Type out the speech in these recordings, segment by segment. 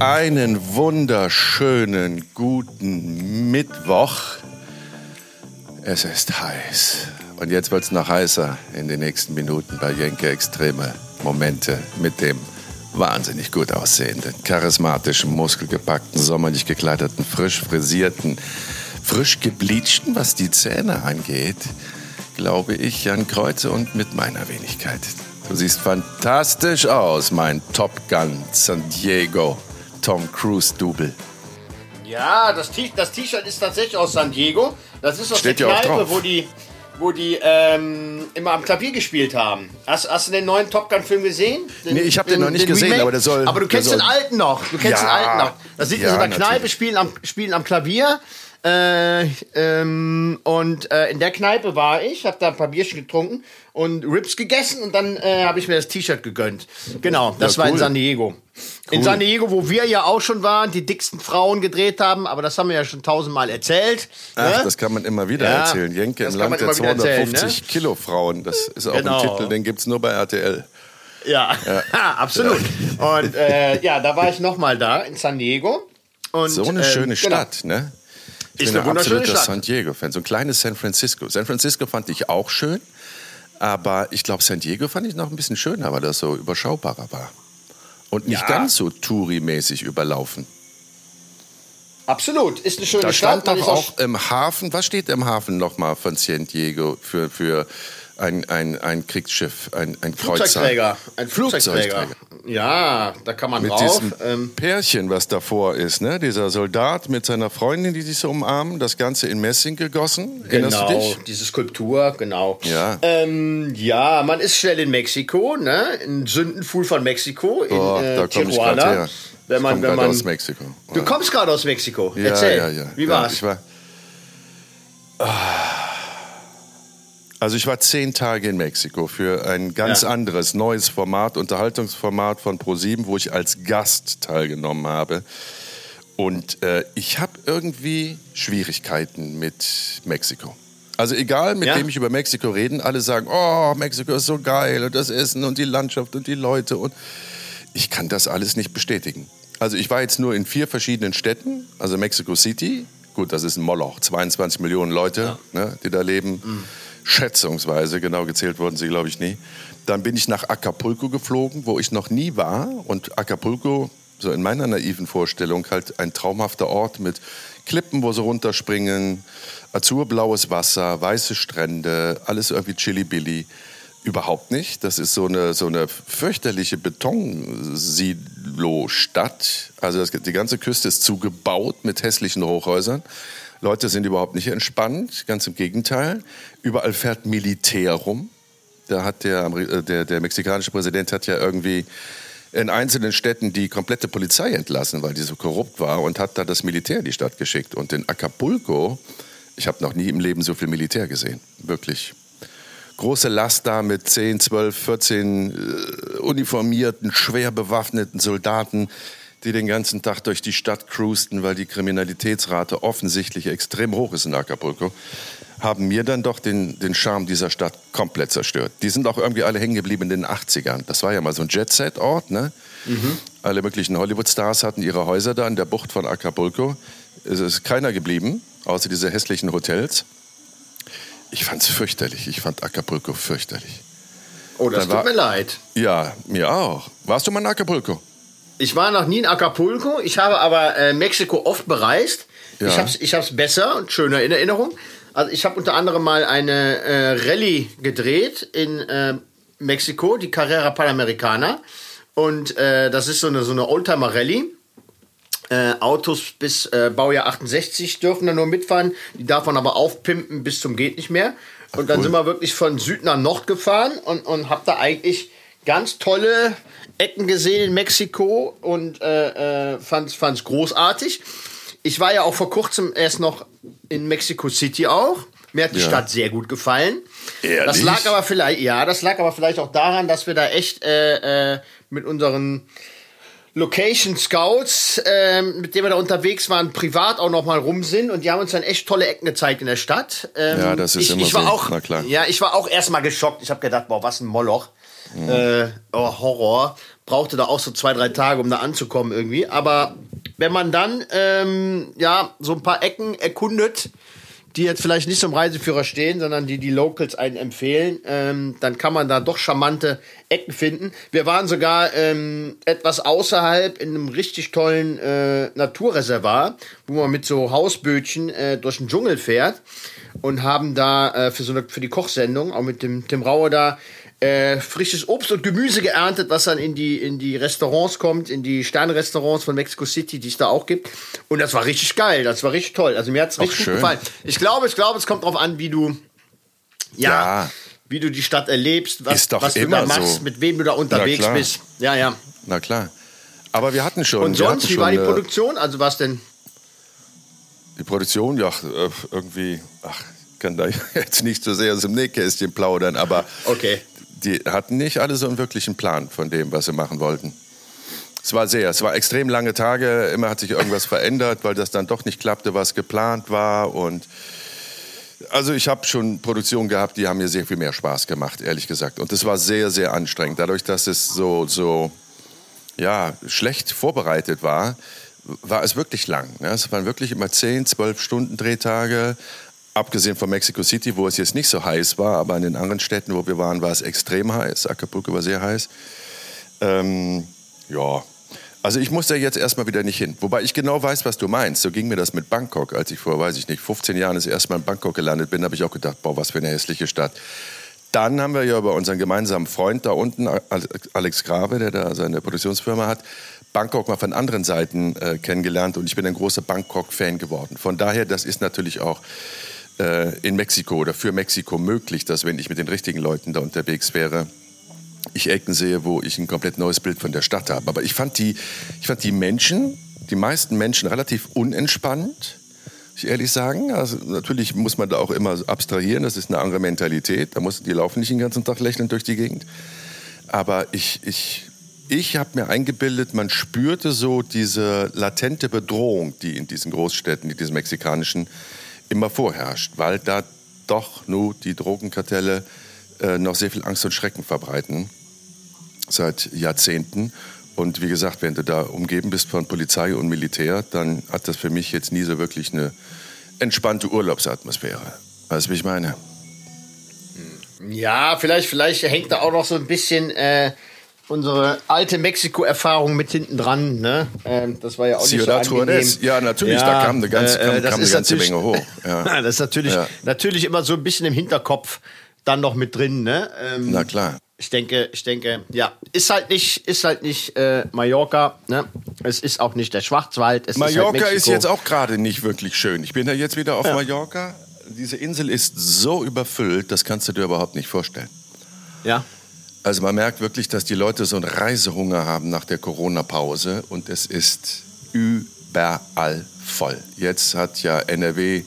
Einen wunderschönen guten Mittwoch. Es ist heiß. Und jetzt wird es noch heißer in den nächsten Minuten bei Jenke Extreme Momente mit dem wahnsinnig gut aussehenden, charismatischen, muskelgepackten, sommerlich gekleideten, frisch frisierten, frisch gebleachten, was die Zähne angeht, glaube ich, Jan Kreuze und mit meiner Wenigkeit. Du siehst fantastisch aus, mein Top Gun San Diego Tom Cruise Double. Ja, das T-Shirt ist tatsächlich aus San Diego. Das ist aus Steht der ja Kneipe, wo die, wo die ähm, immer am Klavier gespielt haben. Hast, hast du den neuen Top Gun Film gesehen? Den, Nee, ich hab den noch nicht gesehen, Remake? aber der soll- Aber du kennst soll- den alten noch. Du kennst Ja. den alten noch. Da sind Ja, wir in der Kneipe, spielen am, spielen am Klavier. Äh, ähm, und äh, in der Kneipe war ich, habe da ein paar Bierchen getrunken und Rips gegessen und dann äh, habe ich mir das T-Shirt gegönnt. Genau, das Ja, war in cool. San Diego. In San Diego, wo wir ja auch schon waren, die dicksten Frauen gedreht haben, aber das haben wir ja schon tausendmal erzählt. Ach, ne? das kann man immer wieder Ja, erzählen. Jenke im Land der immer wieder erzählen, 250 ne? Kilo Frauen. Das ist auch Genau. ein Titel, den gibt es nur bei RTL. Ja, absolut. Und äh, ja, da war ich nochmal da in San Diego. Und, So eine ähm, schöne genau. Stadt, ne? Ich Ist bin ein absoluter. San Diego-Fan. So ein kleines San Francisco. San Francisco fand ich auch schön, aber ich glaube, San Diego fand ich noch ein bisschen schöner, weil das so überschaubarer war. Und nicht Ja. ganz so Touri-mäßig überlaufen. Absolut, ist eine schöne Da Stadt. stand man doch ist auch im Hafen, was steht im Hafen nochmal von San Diego für, für ein, ein, ein Kriegsschiff, ein, ein Kreuzer? Ein Flugzeugträger. Ja, da kann man Mit drauf. diesem Ähm, Pärchen, was davor ist, ne? Dieser Soldat mit seiner Freundin, die sich so umarmen, das Ganze in Messing gegossen. Genau, diese Skulptur, genau. Ja. Ähm, ja, man ist schnell in Mexiko, ne? In Sündenfuhl von Mexiko, in Boah, äh, da Tijuana. gerade her. Wenn man, ich wenn komme man, aus Mexiko. Du kommst gerade aus Mexiko. ja, Erzähl. ja, ja. Wie ja, war's? Ich war, also ich war zehn Tage in Mexiko für ein ganz Ja. anderes, neues Format, Unterhaltungsformat von ProSieben, wo ich als Gast teilgenommen habe. Und äh, ich habe irgendwie Schwierigkeiten mit Mexiko. Also egal, mit Ja. wem ich über Mexiko rede, alle sagen, oh, Mexiko ist so geil und das Essen und die Landschaft und die Leute und ich kann das alles nicht bestätigen. Also ich war jetzt nur in vier verschiedenen Städten, also Mexico City, gut, das ist ein Moloch, 22 Millionen Leute, ne, die da leben, schätzungsweise, genau gezählt wurden sie, glaube ich, nie. Dann bin ich nach Acapulco geflogen, wo ich noch nie war und Acapulco, so in meiner naiven Vorstellung, halt ein traumhafter Ort mit Klippen, wo sie runterspringen, azurblaues Wasser, weiße Strände, alles irgendwie chili-billy. Überhaupt nicht. Das ist so eine, so eine fürchterliche Betonsilo-Stadt. Also das, die ganze Küste ist zugebaut mit hässlichen Hochhäusern. Leute sind überhaupt nicht entspannt, ganz im Gegenteil. Überall fährt Militär rum. Da hat der, äh, der, der mexikanische Präsident hat ja irgendwie in einzelnen Städten die komplette Polizei entlassen, weil die so korrupt war und hat da das Militär in die Stadt geschickt. Und in Acapulco, ich habe noch nie im Leben so viel Militär gesehen. Wirklich große Last da mit 10, 12, 14 äh, uniformierten, schwer bewaffneten Soldaten, die den ganzen Tag durch die Stadt cruisten, weil die Kriminalitätsrate offensichtlich extrem hoch ist in Acapulco, haben mir dann doch den, den Charme dieser Stadt komplett zerstört. Die sind auch irgendwie alle hängen geblieben in den 80ern. Das war ja mal so ein Jet-Set-Ort, ne? Alle möglichen Hollywood-Stars hatten ihre Häuser da in der Bucht von Acapulco. Es ist keiner geblieben, außer diese hässlichen Hotels. Ich fand's fürchterlich. Ich fand Acapulco fürchterlich. oh, das da tut war- mir leid. Ja, mir auch. Warst du mal in Acapulco? Ich war noch nie in Acapulco. Ich habe aber äh, Mexiko oft bereist. Ja. Ich habe es ich hab's besser und schöner in Erinnerung. Also ich habe unter anderem mal eine äh, Rallye gedreht in äh, Mexiko, die Carrera Panamericana. Und äh, das ist so eine, so eine Oldtimer-Rallye. Äh, Autos bis äh, Baujahr 68 dürfen da nur mitfahren. Die darf man aber aufpimpen bis zum geht nicht mehr. Und dann cool. sind wir wirklich von Süd nach Nord gefahren und, und hab da eigentlich ganz tolle Ecken gesehen in Mexiko und äh, äh, fand's, fand's großartig. Ich war ja auch vor kurzem erst noch in Mexico City auch. Mir hat die Ja. Stadt sehr gut gefallen. Ehrlich? Das lag aber vielleicht, ja, das lag aber vielleicht auch daran, dass wir da echt äh, äh, mit unseren Location Scouts, ähm, mit denen wir da unterwegs waren, privat auch noch mal rum sind und die haben uns dann echt tolle Ecken gezeigt in der Stadt. Ähm, Ja, das ist ich, immer ich war so. Auch, Na klar. Ja, ich war auch erstmal geschockt. Ich habe gedacht, boah, was ein Moloch. Äh, oh, Horror. brauchte da auch so zwei, drei Tage, um da anzukommen irgendwie. Aber wenn man dann ähm, ja so ein paar Ecken erkundet, die jetzt vielleicht nicht im Reiseführer stehen, sondern die die Locals einen empfehlen, ähm, dann kann man da doch charmante Ecken finden. Wir waren sogar ähm, etwas außerhalb in einem richtig tollen äh, Naturreservat, wo man mit so Hausbötchen äh, durch den Dschungel fährt und haben da äh, für so eine, für die Kochsendung auch mit dem Tim Raue da äh, frisches Obst und Gemüse geerntet, was dann in die, in die Restaurants kommt, in die Sternrestaurants von Mexico City, die es da auch gibt. Und das war richtig geil, das war richtig toll. Also mir hat es richtig gut gefallen. Ich glaube, ich glaube, es kommt drauf an, wie du, ja, Ja. wie du die Stadt erlebst, was, was du immer da machst, so. mit wem du da unterwegs bist. Ja, ja. Na klar. Aber wir hatten schon. Und sonst, wie war die Produktion? Also was denn? Die Produktion, ja, äh, irgendwie, ach, kann da jetzt nicht so sehr aus dem Nähkästchen plaudern, aber Okay. Die hatten nicht alle so einen wirklichen Plan von dem, was sie machen wollten. Es war sehr, es war extrem lange Tage, immer hat sich irgendwas verändert, weil das dann doch nicht klappte, was geplant war und also ich habe schon Produktionen gehabt, die haben mir sehr viel mehr Spaß gemacht, ehrlich gesagt. Und es war sehr, sehr anstrengend. Dadurch, dass es so, so ja, schlecht vorbereitet war, war es wirklich lang. Ne? Es waren wirklich immer 10, 12 Stunden Drehtage. Abgesehen von Mexico City, wo es jetzt nicht so heiß war, aber in den anderen Städten, wo wir waren, war es extrem heiß. Acapulco war sehr heiß. Ähm, ja, also ich muss da jetzt erstmal wieder nicht hin. Wobei ich genau weiß, was du meinst. So ging mir das mit Bangkok. Als ich vor, weiß ich nicht, 15 Jahren das erste Mal in Bangkok gelandet bin, habe ich auch gedacht, boah, was für eine hässliche Stadt. Dann haben wir ja über unseren gemeinsamen Freund da unten, Alex Grave, der da seine Produktionsfirma hat, Bangkok mal von anderen Seiten äh, kennengelernt und ich bin ein großer Bangkok-Fan geworden. Von daher, das ist natürlich auch äh, in Mexiko oder für Mexiko möglich, dass wenn ich mit den richtigen Leuten da unterwegs wäre, ich Ecken sehe, wo ich ein komplett neues Bild von der Stadt habe. Aber ich fand die, ich fand die Menschen, die meisten Menschen relativ unentspannt, muss ich ehrlich sagen. Also natürlich muss man da auch immer abstrahieren, das ist eine andere Mentalität. Da muss, die laufen nicht den ganzen Tag lächelnd durch die Gegend. Aber ich, ich, ich habe mir eingebildet, man spürte so diese latente Bedrohung, die in diesen Großstädten, in diesen mexikanischen, immer vorherrscht, weil da doch nur die Drogenkartelle äh, noch sehr viel Angst und Schrecken verbreiten seit Jahrzehnten. Und wie gesagt, wenn du da umgeben bist von Polizei und Militär, dann hat das für mich jetzt nie so wirklich eine entspannte Urlaubsatmosphäre. Weißt du, wie ich meine? Ja, vielleicht, vielleicht hängt da auch noch so ein bisschen äh, unsere alte Mexiko-Erfahrung mit hinten dran. Ne? Ähm, das war ja auch nicht so Ciudad angenehm. Ja, natürlich, da kam eine ganze- kam- das kam eine ganze Menge hoch, ja. das ist natürlich, Ja. natürlich immer so ein bisschen im Hinterkopf dann noch mit drin. Ne? Ähm, Na klar. ich denke, ich denke, ja, ist halt nicht, ist halt nicht äh, Mallorca. Ne? Es ist auch nicht der Schwarzwald. Es Mallorca ist, halt ist jetzt auch gerade nicht wirklich schön. Ich bin da jetzt wieder auf Mallorca. Diese Insel ist so überfüllt, das kannst du dir überhaupt nicht vorstellen. Ja. Also man merkt wirklich, dass die Leute so einen Reisehunger haben nach der Corona-Pause und es ist überall voll. Jetzt hat ja NRW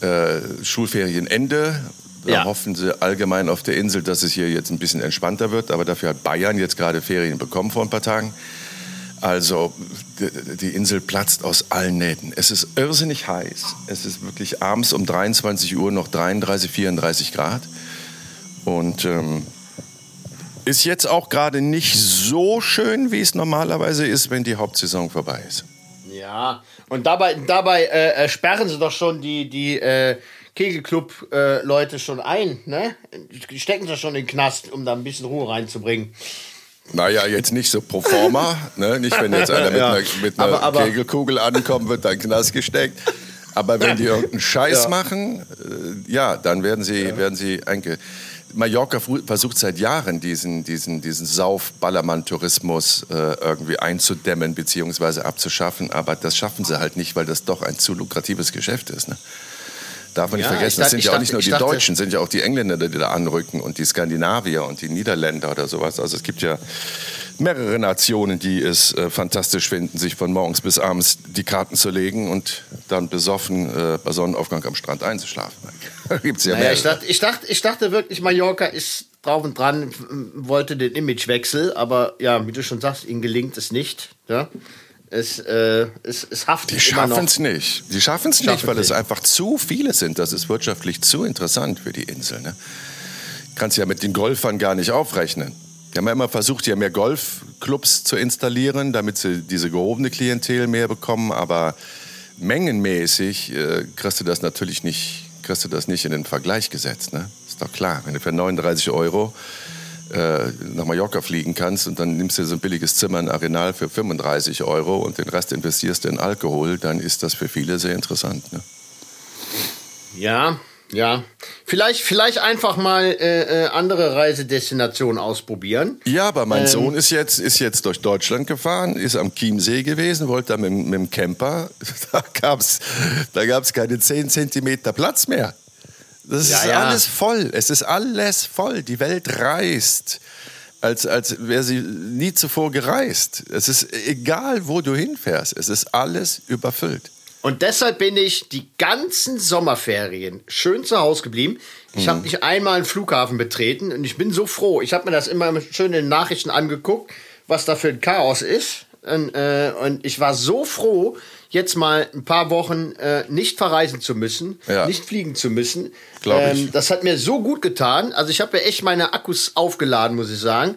äh, Schulferienende. Da Ja. hoffen sie allgemein auf der Insel, dass es hier jetzt ein bisschen entspannter wird. Aber dafür hat Bayern jetzt gerade Ferien bekommen vor ein paar Tagen. Also die- Insel platzt aus allen Nähten. Es ist irrsinnig heiß. Es ist wirklich abends um 23 Uhr noch 33, 34 Grad. Und ähm, ist jetzt auch gerade nicht so schön, wie es normalerweise ist, wenn die Hauptsaison vorbei ist. Ja, und dabei, dabei äh, äh, sperren sie doch schon die, die äh, Kegelclub-Leute schon ein, ne? Stecken sie schon in den Knast, um da ein bisschen Ruhe reinzubringen. Naja, jetzt nicht so pro forma. ne? Nicht, wenn jetzt einer mit Ja. einer, mit einer Aber- aber- Kegelkugel ankommt, wird da in den Knast gesteckt. Aber wenn die irgendeinen Scheiß Ja. machen, äh, ja, dann werden sie, werden sie einge... Mallorca versucht seit Jahren, diesen, diesen, diesen Sauf-Ballermann-Tourismus äh, irgendwie einzudämmen bzw. abzuschaffen. Aber das schaffen sie halt nicht, weil das doch ein zu lukratives Geschäft ist. Ne? Darf man nicht Ja, vergessen, das sind ja auch dachte- nicht nur die dachte- Deutschen, sind ja auch die Engländer, die da anrücken und die Skandinavier und die Niederländer oder sowas. Also es gibt ja mehrere Nationen, die es äh, fantastisch finden, sich von morgens bis abends die Karten zu legen und dann besoffen äh, bei Sonnenaufgang am Strand einzuschlafen. Gibt's ja Naja, ich dachte, ich, dachte, ich dachte wirklich, Mallorca ist drauf und dran, wollte den Imagewechsel, aber ja, wie du schon sagst, ihnen gelingt es nicht. Ja? Es, äh, es, es haftet Die schaffen es nicht. Die schaffen es nicht, weil es einfach zu viele sind. Das ist wirtschaftlich zu interessant für die Insel. Ne? Kannst ja mit den Golfern gar nicht aufrechnen. Die haben ja immer versucht, hier mehr Golf Clubs zu installieren, damit sie diese gehobene Klientel mehr bekommen. Aber mengenmäßig äh, kriegst du das natürlich nicht, kriegst du das nicht in den Vergleich gesetzt. Ne? Ist doch klar. Wenn du für 39 Euro äh, nach Mallorca fliegen kannst und dann nimmst du so ein billiges Zimmer in Arenal für 35 Euro und den Rest investierst du in Alkohol, dann ist das für viele sehr interessant. Ne? Ja, ja, vielleicht, vielleicht einfach mal äh, äh, andere Reisedestinationen ausprobieren. Ja, aber mein ähm, Sohn ist jetzt, ist jetzt durch Deutschland gefahren, ist am Chiemsee gewesen, wollte da mit, mit dem Camper. Da gab es da gab's keine 10 Zentimeter Platz mehr. Das ja, ist ja. alles voll. Es ist alles voll. Die Welt reist, als, als wäre sie nie zuvor gereist. Es ist egal, wo du hinfährst. Es ist alles überfüllt. Und deshalb bin ich die ganzen Sommerferien schön zu Hause geblieben. Ich mhm. habe nicht einmal einen Flughafen betreten und ich bin so froh. Ich habe mir das immer schön in den Nachrichten angeguckt, was da für ein Chaos ist. Und, äh, und ich war so froh, jetzt mal ein paar Wochen äh, nicht verreisen zu müssen, ja. nicht fliegen zu müssen. Ähm, das hat mir so gut getan. Also ich habe ja echt meine Akkus aufgeladen, muss ich sagen.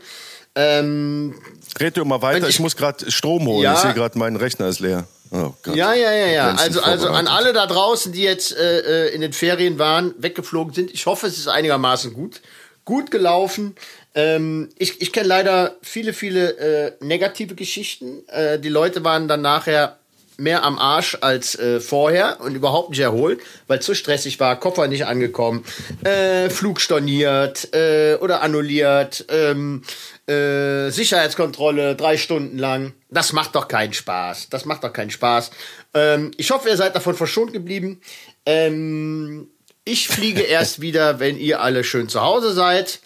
Ähm, Red du mal weiter, ich, ich, muss gerade Strom holen. Ja, ich sehe gerade, mein Rechner ist leer. Oh ja, ja, ja, ja. Also, also an alle da draußen, die jetzt äh, äh, in den Ferien waren, weggeflogen sind. Ich hoffe, es ist einigermaßen gut, gut gelaufen. Ähm, ich ich kenne leider viele, viele äh, negative Geschichten. Äh, die Leute waren dann nachher mehr am Arsch als äh, vorher und überhaupt nicht erholt, weil zu stressig war, Koffer nicht angekommen, äh, Flug storniert äh, oder annulliert, ähm, äh, Sicherheitskontrolle drei Stunden lang. Das macht doch keinen Spaß. Das macht doch keinen Spaß. Ähm, ich hoffe, ihr seid davon verschont geblieben. Ähm, ich fliege erst wieder, wenn ihr alle schön zu Hause seid.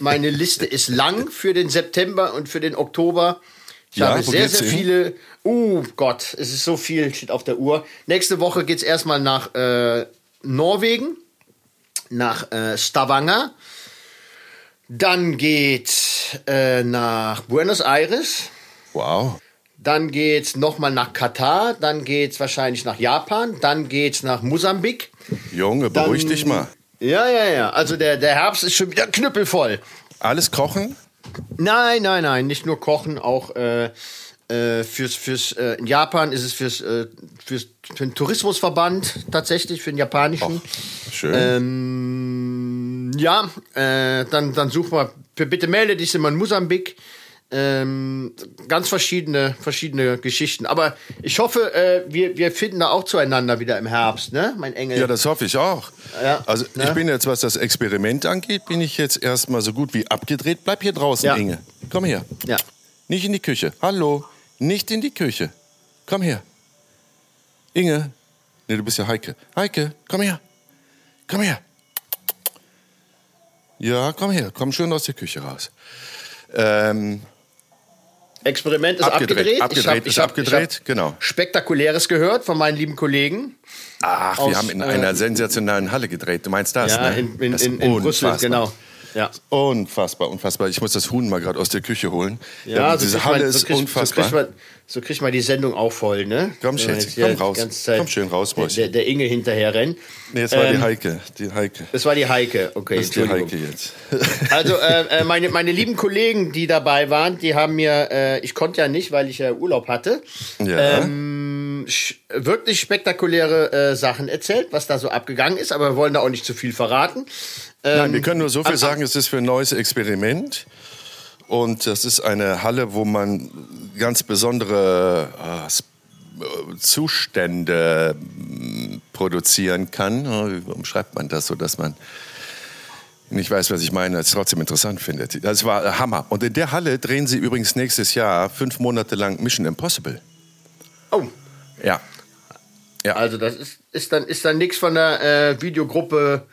Meine Liste ist lang für den September und für den Oktober. Ich ja, habe sehr, sehr viele. Oh Gott, es ist so viel, steht auf der Uhr. Nächste Woche geht es erstmal nach äh, Norwegen, nach äh, Stavanger. Dann geht äh, nach Buenos Aires. Wow. Dann geht's nochmal nach Katar, dann geht's wahrscheinlich nach Japan, dann geht's nach Mosambik. Junge, beruhig dann, dich mal. Ja, ja, ja. Also der, der Herbst ist schon wieder knüppelvoll. Alles kochen? Nein, nein, nein. Nicht nur kochen, auch äh, äh, fürs, fürs äh, in Japan ist es fürs, äh, fürs für den Tourismusverband tatsächlich, für den japanischen. Och, schön. Ähm, ja, äh, dann, dann suchen wir, für bitte melde dich, in Mosambik. Ähm, ganz verschiedene, verschiedene Geschichten. Aber ich hoffe, äh, wir, wir finden da auch zueinander wieder im Herbst, ne, mein Engel? Ja, das hoffe ich auch. Ja, also ich ne? bin jetzt, was das Experiment angeht, bin ich jetzt erstmal so gut wie abgedreht. Bleib hier draußen, ja. Inge. Komm her. Ja. Nicht in die Küche. Hallo. Nicht in die Küche. Komm her. Inge. Nee, du bist ja Heike. Heike, komm her. Komm her. Ja, komm her. Komm schön aus der Küche raus. Ähm, Experiment ist abgedreht. Abgedreht, abgedreht ich hab, ist ich hab, abgedreht, ich genau. Spektakuläres gehört von meinen lieben Kollegen. Ach, aus, wir haben in einer äh, sensationellen Halle gedreht. Du meinst das, ja, ne? in, in, in, in Brüssel, genau. Ja. Unfassbar, unfassbar. Ich muss das Huhn mal gerade aus der Küche holen. Ja, so diese Halle man, so ist unfassbar. So kriegt, man, so kriegt man die Sendung auch voll, ne? Komm, Schätz, komm raus. Komm schön raus, Mäuschen. Der, der Inge hinterher rennt. Nee, es war ähm, die Heike. Die Heike. Das war die Heike, okay. Das ist die Heike jetzt. also, äh, äh, meine, meine lieben Kollegen, die dabei waren, die haben mir, äh, ich konnte ja nicht, weil ich ja Urlaub hatte, ja. ähm, wirklich spektakuläre äh, Sachen erzählt, was da so abgegangen ist, aber wir wollen da auch nicht zu viel verraten. Nein, wir ähm, können nur so viel sagen, es ist für ein neues Experiment. Und das ist eine Halle, wo man ganz besondere äh, Zustände mm, produzieren kann. Wie umschreibt man das so, dass man nicht weiß, was ich meine, es trotzdem interessant findet. Das war Hammer. Und in der Halle drehen sie übrigens nächstes Jahr fünf Monate lang Mission Impossible. Oh. Ja. ja. Also das ist, ist dann, ist dann nichts von der äh, Videogruppe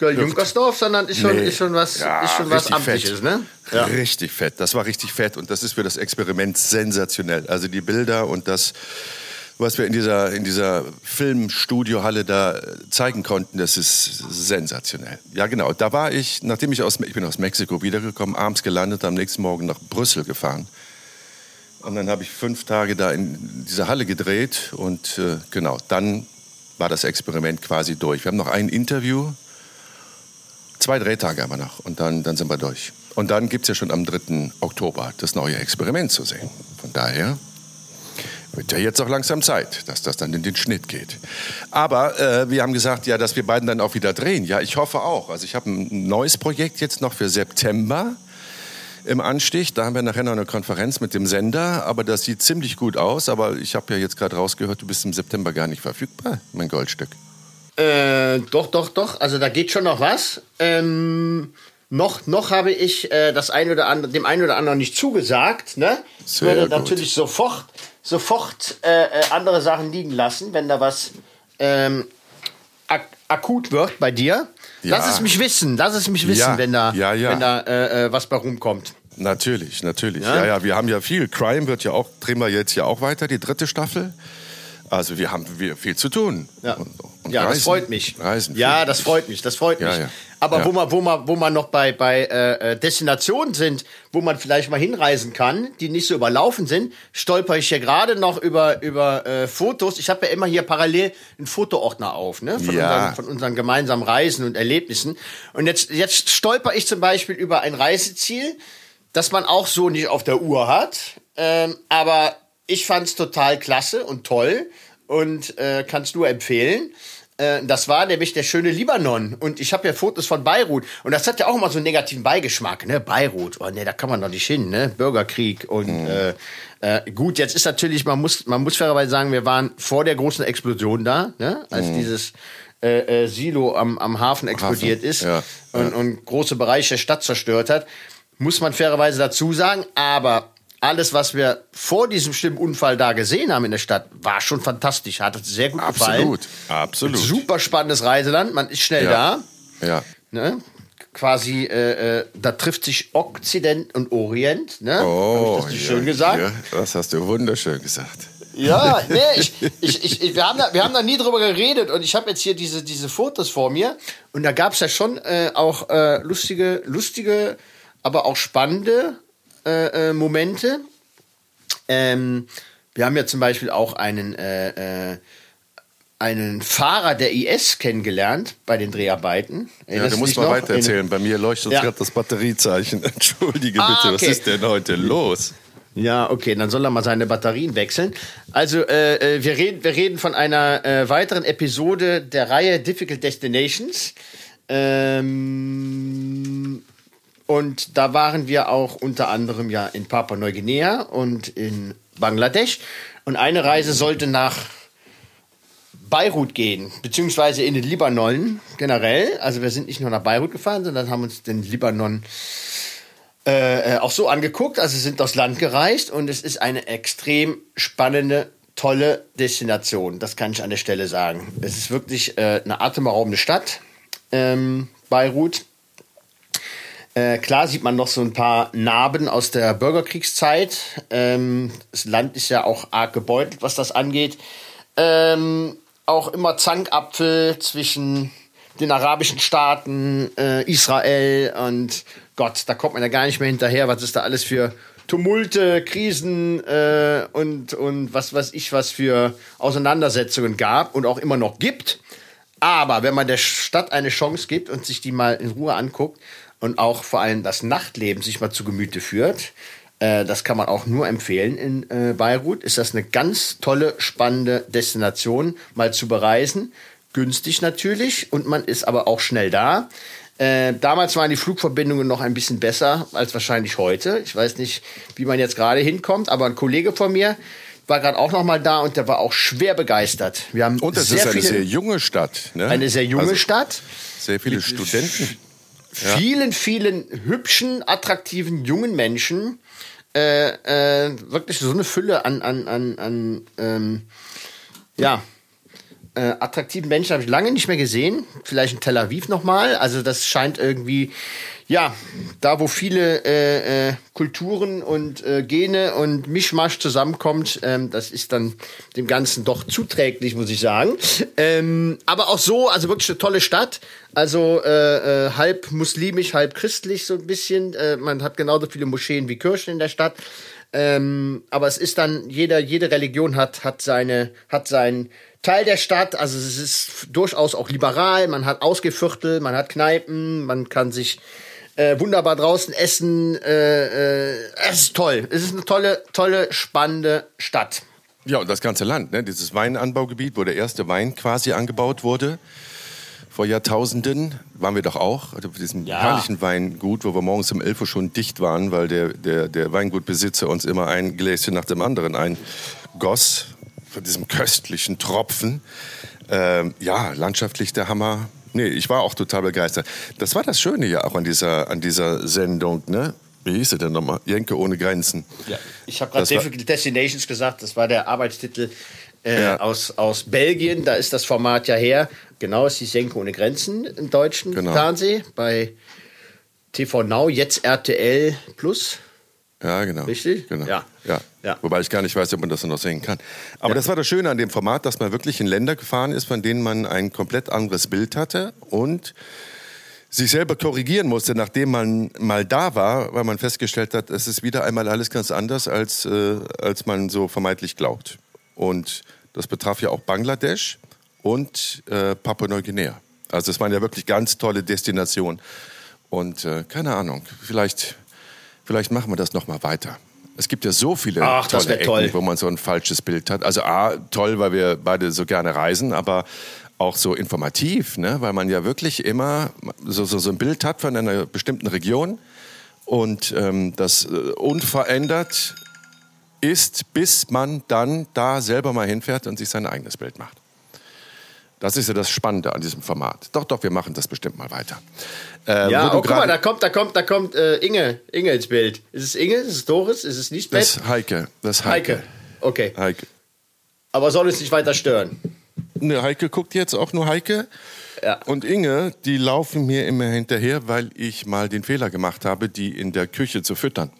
Junkersdorf, sondern ist schon, nee. ist schon was, ja, ist schon was Amtliches, ne? Ja. Richtig fett. Das war richtig fett und das ist für das Experiment sensationell. Also die Bilder und das, was wir in dieser, in dieser Filmstudiohalle da zeigen konnten, das ist sensationell. Ja, genau. Da war ich, nachdem ich aus, ich bin aus Mexiko wiedergekommen, abends gelandet, am nächsten Morgen nach Brüssel gefahren. Und dann habe ich fünf Tage da in dieser Halle gedreht und äh, genau, dann war das Experiment quasi durch. Wir haben noch ein Interview Zwei Drehtage haben wir noch und dann, dann sind wir durch. Und dann gibt es ja schon am 3. Oktober das neue Experiment zu sehen. Von daher wird ja jetzt auch langsam Zeit, dass das dann in den Schnitt geht. Aber äh, wir haben gesagt, ja, dass wir beiden dann auch wieder drehen. Ja, ich hoffe auch. Also ich habe ein neues Projekt jetzt noch für September im Anstich. Da haben wir nachher noch eine Konferenz mit dem Sender, aber das sieht ziemlich gut aus. Aber ich habe ja jetzt gerade rausgehört, du bist im September gar nicht verfügbar, mein Goldstück. Äh, doch, doch, doch. Also da geht schon noch was. Ähm, noch, noch habe ich äh, das ein oder andere, dem einen oder anderen nicht zugesagt. Ne? Ich würde gut. natürlich sofort, sofort äh, äh, andere Sachen liegen lassen, wenn da was ähm, ak akut wird bei dir. Ja. Lass es mich wissen, lass es mich wissen, Ja, wenn da, ja. Wenn da was bei rumkommt. Natürlich, natürlich. Ja? Ja? wir haben ja viel. Crime wird ja auch, drehen wir jetzt ja auch weiter, die dritte Staffel. Also wir haben viel zu tun. Ja, Und- ja das reisen. freut mich. Reisen. ja, das freut mich, das freut Ja, mich. ja. Aber Ja. wo man, wo man, wo man noch bei, bei äh, äh, Destinationen sind, wo man vielleicht mal hinreisen kann, die nicht so überlaufen sind, stolper ich ja gerade noch über, über äh, Fotos. Ich habe ja immer hier parallel einen Fotoordner auf, ne? Von, Ja. unseren, von unseren gemeinsamen Reisen und Erlebnissen. Und jetzt, jetzt stolper ich zum Beispiel über ein Reiseziel, das man auch so nicht auf der Uhr hat. Ähm, aber ich fand es total klasse und toll und äh, kann es nur empfehlen. Äh, das war nämlich der schöne Libanon. Und ich habe ja Fotos von Beirut. Und das hat ja auch immer so einen negativen Beigeschmack, ne? Beirut, oh ne, da kann man doch nicht hin, ne? Bürgerkrieg. Und äh, äh, gut, jetzt ist natürlich, man muss, man muss fairerweise sagen, wir waren vor der großen Explosion da, ne? Als dieses äh, äh, Silo am, am Hafen explodiert ist ja, und, und große Bereiche der Stadt zerstört hat. Muss man fairerweise dazu sagen, aber alles, was wir vor diesem schlimmen Unfall da gesehen haben in der Stadt, war schon fantastisch. Hat uns sehr gut gefallen. Absolut, absolut. Super spannendes Reiseland. Man ist schnell Ja. da. Ja. Ne? Quasi, äh, äh, da trifft sich Okzident und Orient. Ne? Oh, Hab ich das ja, schön gesagt? Ja, das hast du wunderschön gesagt. Ja, nee, ich, ich, ich, wir, haben da, wir haben da nie drüber geredet und ich habe jetzt hier diese, diese Fotos vor mir und da gab es ja schon äh, auch äh, lustige, lustige, aber auch spannende äh, äh, Momente. Ähm, wir haben ja zum Beispiel auch einen, äh, äh, einen Fahrer der IS kennengelernt bei den Dreharbeiten. Ja, Erinnerst du musst mal weiter erzählen. Bei mir leuchtet Ja. gerade das Batteriezeichen. Entschuldige Ah, bitte, okay. was ist denn heute los? Ja, okay, dann soll er mal seine Batterien wechseln. Also, äh, äh, wir, reden, wir reden von einer äh, weiteren Episode der Reihe Difficult Destinations. Ähm, und da waren wir auch unter anderem ja in Papua-Neuguinea und in Bangladesch. Und eine Reise sollte nach Beirut gehen, beziehungsweise in den Libanon generell. Also wir sind nicht nur nach Beirut gefahren, sondern haben uns den Libanon äh, äh, auch so angeguckt. Also sind aufs Land gereist und es ist eine extrem spannende, tolle Destination. Das kann ich an der Stelle sagen. Es ist wirklich äh, eine atemberaubende Stadt, ähm, Beirut. Äh, klar sieht man noch so ein paar Narben aus der Bürgerkriegszeit. Ähm, das Land ist ja auch arg gebeutelt, was das angeht. Ähm, auch immer Zankapfel zwischen den arabischen Staaten, äh, Israel und Gott, da kommt man ja gar nicht mehr hinterher, was es da alles für Tumulte, Krisen äh, und, und was weiß ich, was für Auseinandersetzungen gab und auch immer noch gibt. Aber wenn man der Stadt eine Chance gibt und sich die mal in Ruhe anguckt und auch vor allem das Nachtleben sich mal zu Gemüte führt, äh, das kann man auch nur empfehlen in äh, Beirut, ist das eine ganz tolle, spannende Destination, mal zu bereisen. Günstig natürlich und man ist aber auch schnell da. Äh, damals waren die Flugverbindungen noch ein bisschen besser als wahrscheinlich heute. Ich weiß nicht, wie man jetzt gerade hinkommt, aber ein Kollege von mir war gerade auch noch mal da und der war auch schwer begeistert. Wir haben Und es ist eine sehr junge Stadt. Ne? eine sehr junge Also Stadt. Sehr viele Studenten. Vielen, vielen hübschen, attraktiven jungen Menschen. Äh, äh, wirklich so eine Fülle an, an, an, an ähm, ja, äh, attraktiven Menschen habe ich lange nicht mehr gesehen. Vielleicht in Tel Aviv nochmal. Also das scheint irgendwie, ja, da wo viele äh, äh, Kulturen und äh, Gene und Mischmasch zusammenkommt, ähm, das ist dann dem Ganzen doch zuträglich, muss ich sagen. Ähm, aber auch so, also wirklich eine tolle Stadt. Also äh, äh, halb muslimisch, halb christlich so ein bisschen. Äh, man hat genauso viele Moscheen wie Kirchen in der Stadt. Ähm, aber es ist dann, jeder, jede Religion hat, hat seine, hat seinen Teil der Stadt. Also es ist durchaus auch liberal. Man hat Ausgeviertel, man hat Kneipen, man kann sich Äh, wunderbar draußen essen. Äh, äh, es ist toll. Es ist eine tolle, tolle, spannende Stadt. Ja, und das ganze Land, ne? dieses Weinanbaugebiet, wo der erste Wein quasi angebaut wurde. Vor Jahrtausenden waren wir doch auch, also auf diesem Ja. herrlichen Weingut, wo wir morgens um 11 Uhr schon dicht waren, weil der, der, der Weingutbesitzer uns immer ein Gläschen nach dem anderen eingoss, von diesem köstlichen Tropfen. Ähm, ja, landschaftlich der Hammer. Nee, ich war auch total begeistert. Das war das Schöne ja auch an dieser, an dieser Sendung, ne? Wie hieß sie denn nochmal? Jenke ohne Grenzen. Ja. Ich habe gerade Difficult Destinations gesagt, das war der Arbeitstitel äh, Ja. aus, aus Belgien. Da ist das Format ja her. Genau, ist die Senke ohne Grenzen im deutschen Genau. Fernsehen bei TV Now, jetzt RTL Plus. Ja, genau. Richtig? Genau. Ja. Ja. Ja. Wobei ich gar nicht weiß, ob man das noch sehen kann. Aber das war das Schöne an dem Format, dass man wirklich in Länder gefahren ist, von denen man ein komplett anderes Bild hatte und sich selber korrigieren musste, nachdem man mal da war, weil man festgestellt hat, es ist wieder einmal alles ganz anders, als, äh, als man so vermeintlich glaubt. Und das betraf ja auch Bangladesch und äh, Papua-Neuguinea. Also es waren ja wirklich ganz tolle Destinationen. Und äh, keine Ahnung, vielleicht, vielleicht machen wir das noch mal weiter. Es gibt ja so viele Ach, tolle wär toll. Ecken, wo man so ein falsches Bild hat. Also A, toll, weil wir beide so gerne reisen, aber auch so informativ, ne? weil man ja wirklich immer so, so, so ein Bild hat von einer bestimmten Region und ähm, das äh, unverändert ist, bis man dann da selber mal hinfährt und sich sein eigenes Bild macht. Das ist ja das Spannende an diesem Format. Doch, doch, wir machen das bestimmt mal weiter. Äh, Ja, oh, guck mal, da kommt, da kommt, da kommt äh, Inge, Inge ins Bild. Ist es Inge? Ist es Doris? Ist es nicht das ist Heike. Das ist Heike. Heike. Okay. Heike. Aber soll uns nicht weiter stören. Ne, Heike guckt jetzt auch nur Heike. Ja. Und Inge, die laufen mir immer hinterher, weil ich mal den Fehler gemacht habe, die in der Küche zu füttern.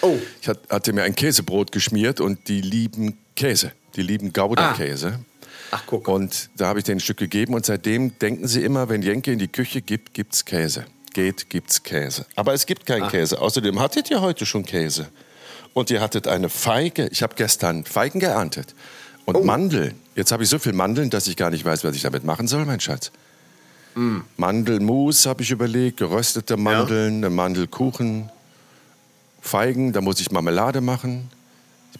Oh, Ich hat- hatte mir ein Käsebrot geschmiert und die lieben Käse. Die lieben Gouda-Käse. ach guck. Und da habe ich denen ein Stück gegeben und seitdem denken sie immer, wenn Jenke in die Küche gibt, gibt's Käse. Geht, gibt's Käse. Aber es gibt keinen Käse. Außerdem hattet ihr heute schon Käse. Und ihr hattet eine Feige. Ich habe gestern Feigen geerntet. Und Mandeln. Jetzt habe ich so viel Mandeln, dass ich gar nicht weiß, was ich damit machen soll, mein Schatz. Mandelmus habe ich überlegt, geröstete Mandeln, eine Mandelkuchen, Feigen, da muss ich Marmelade machen,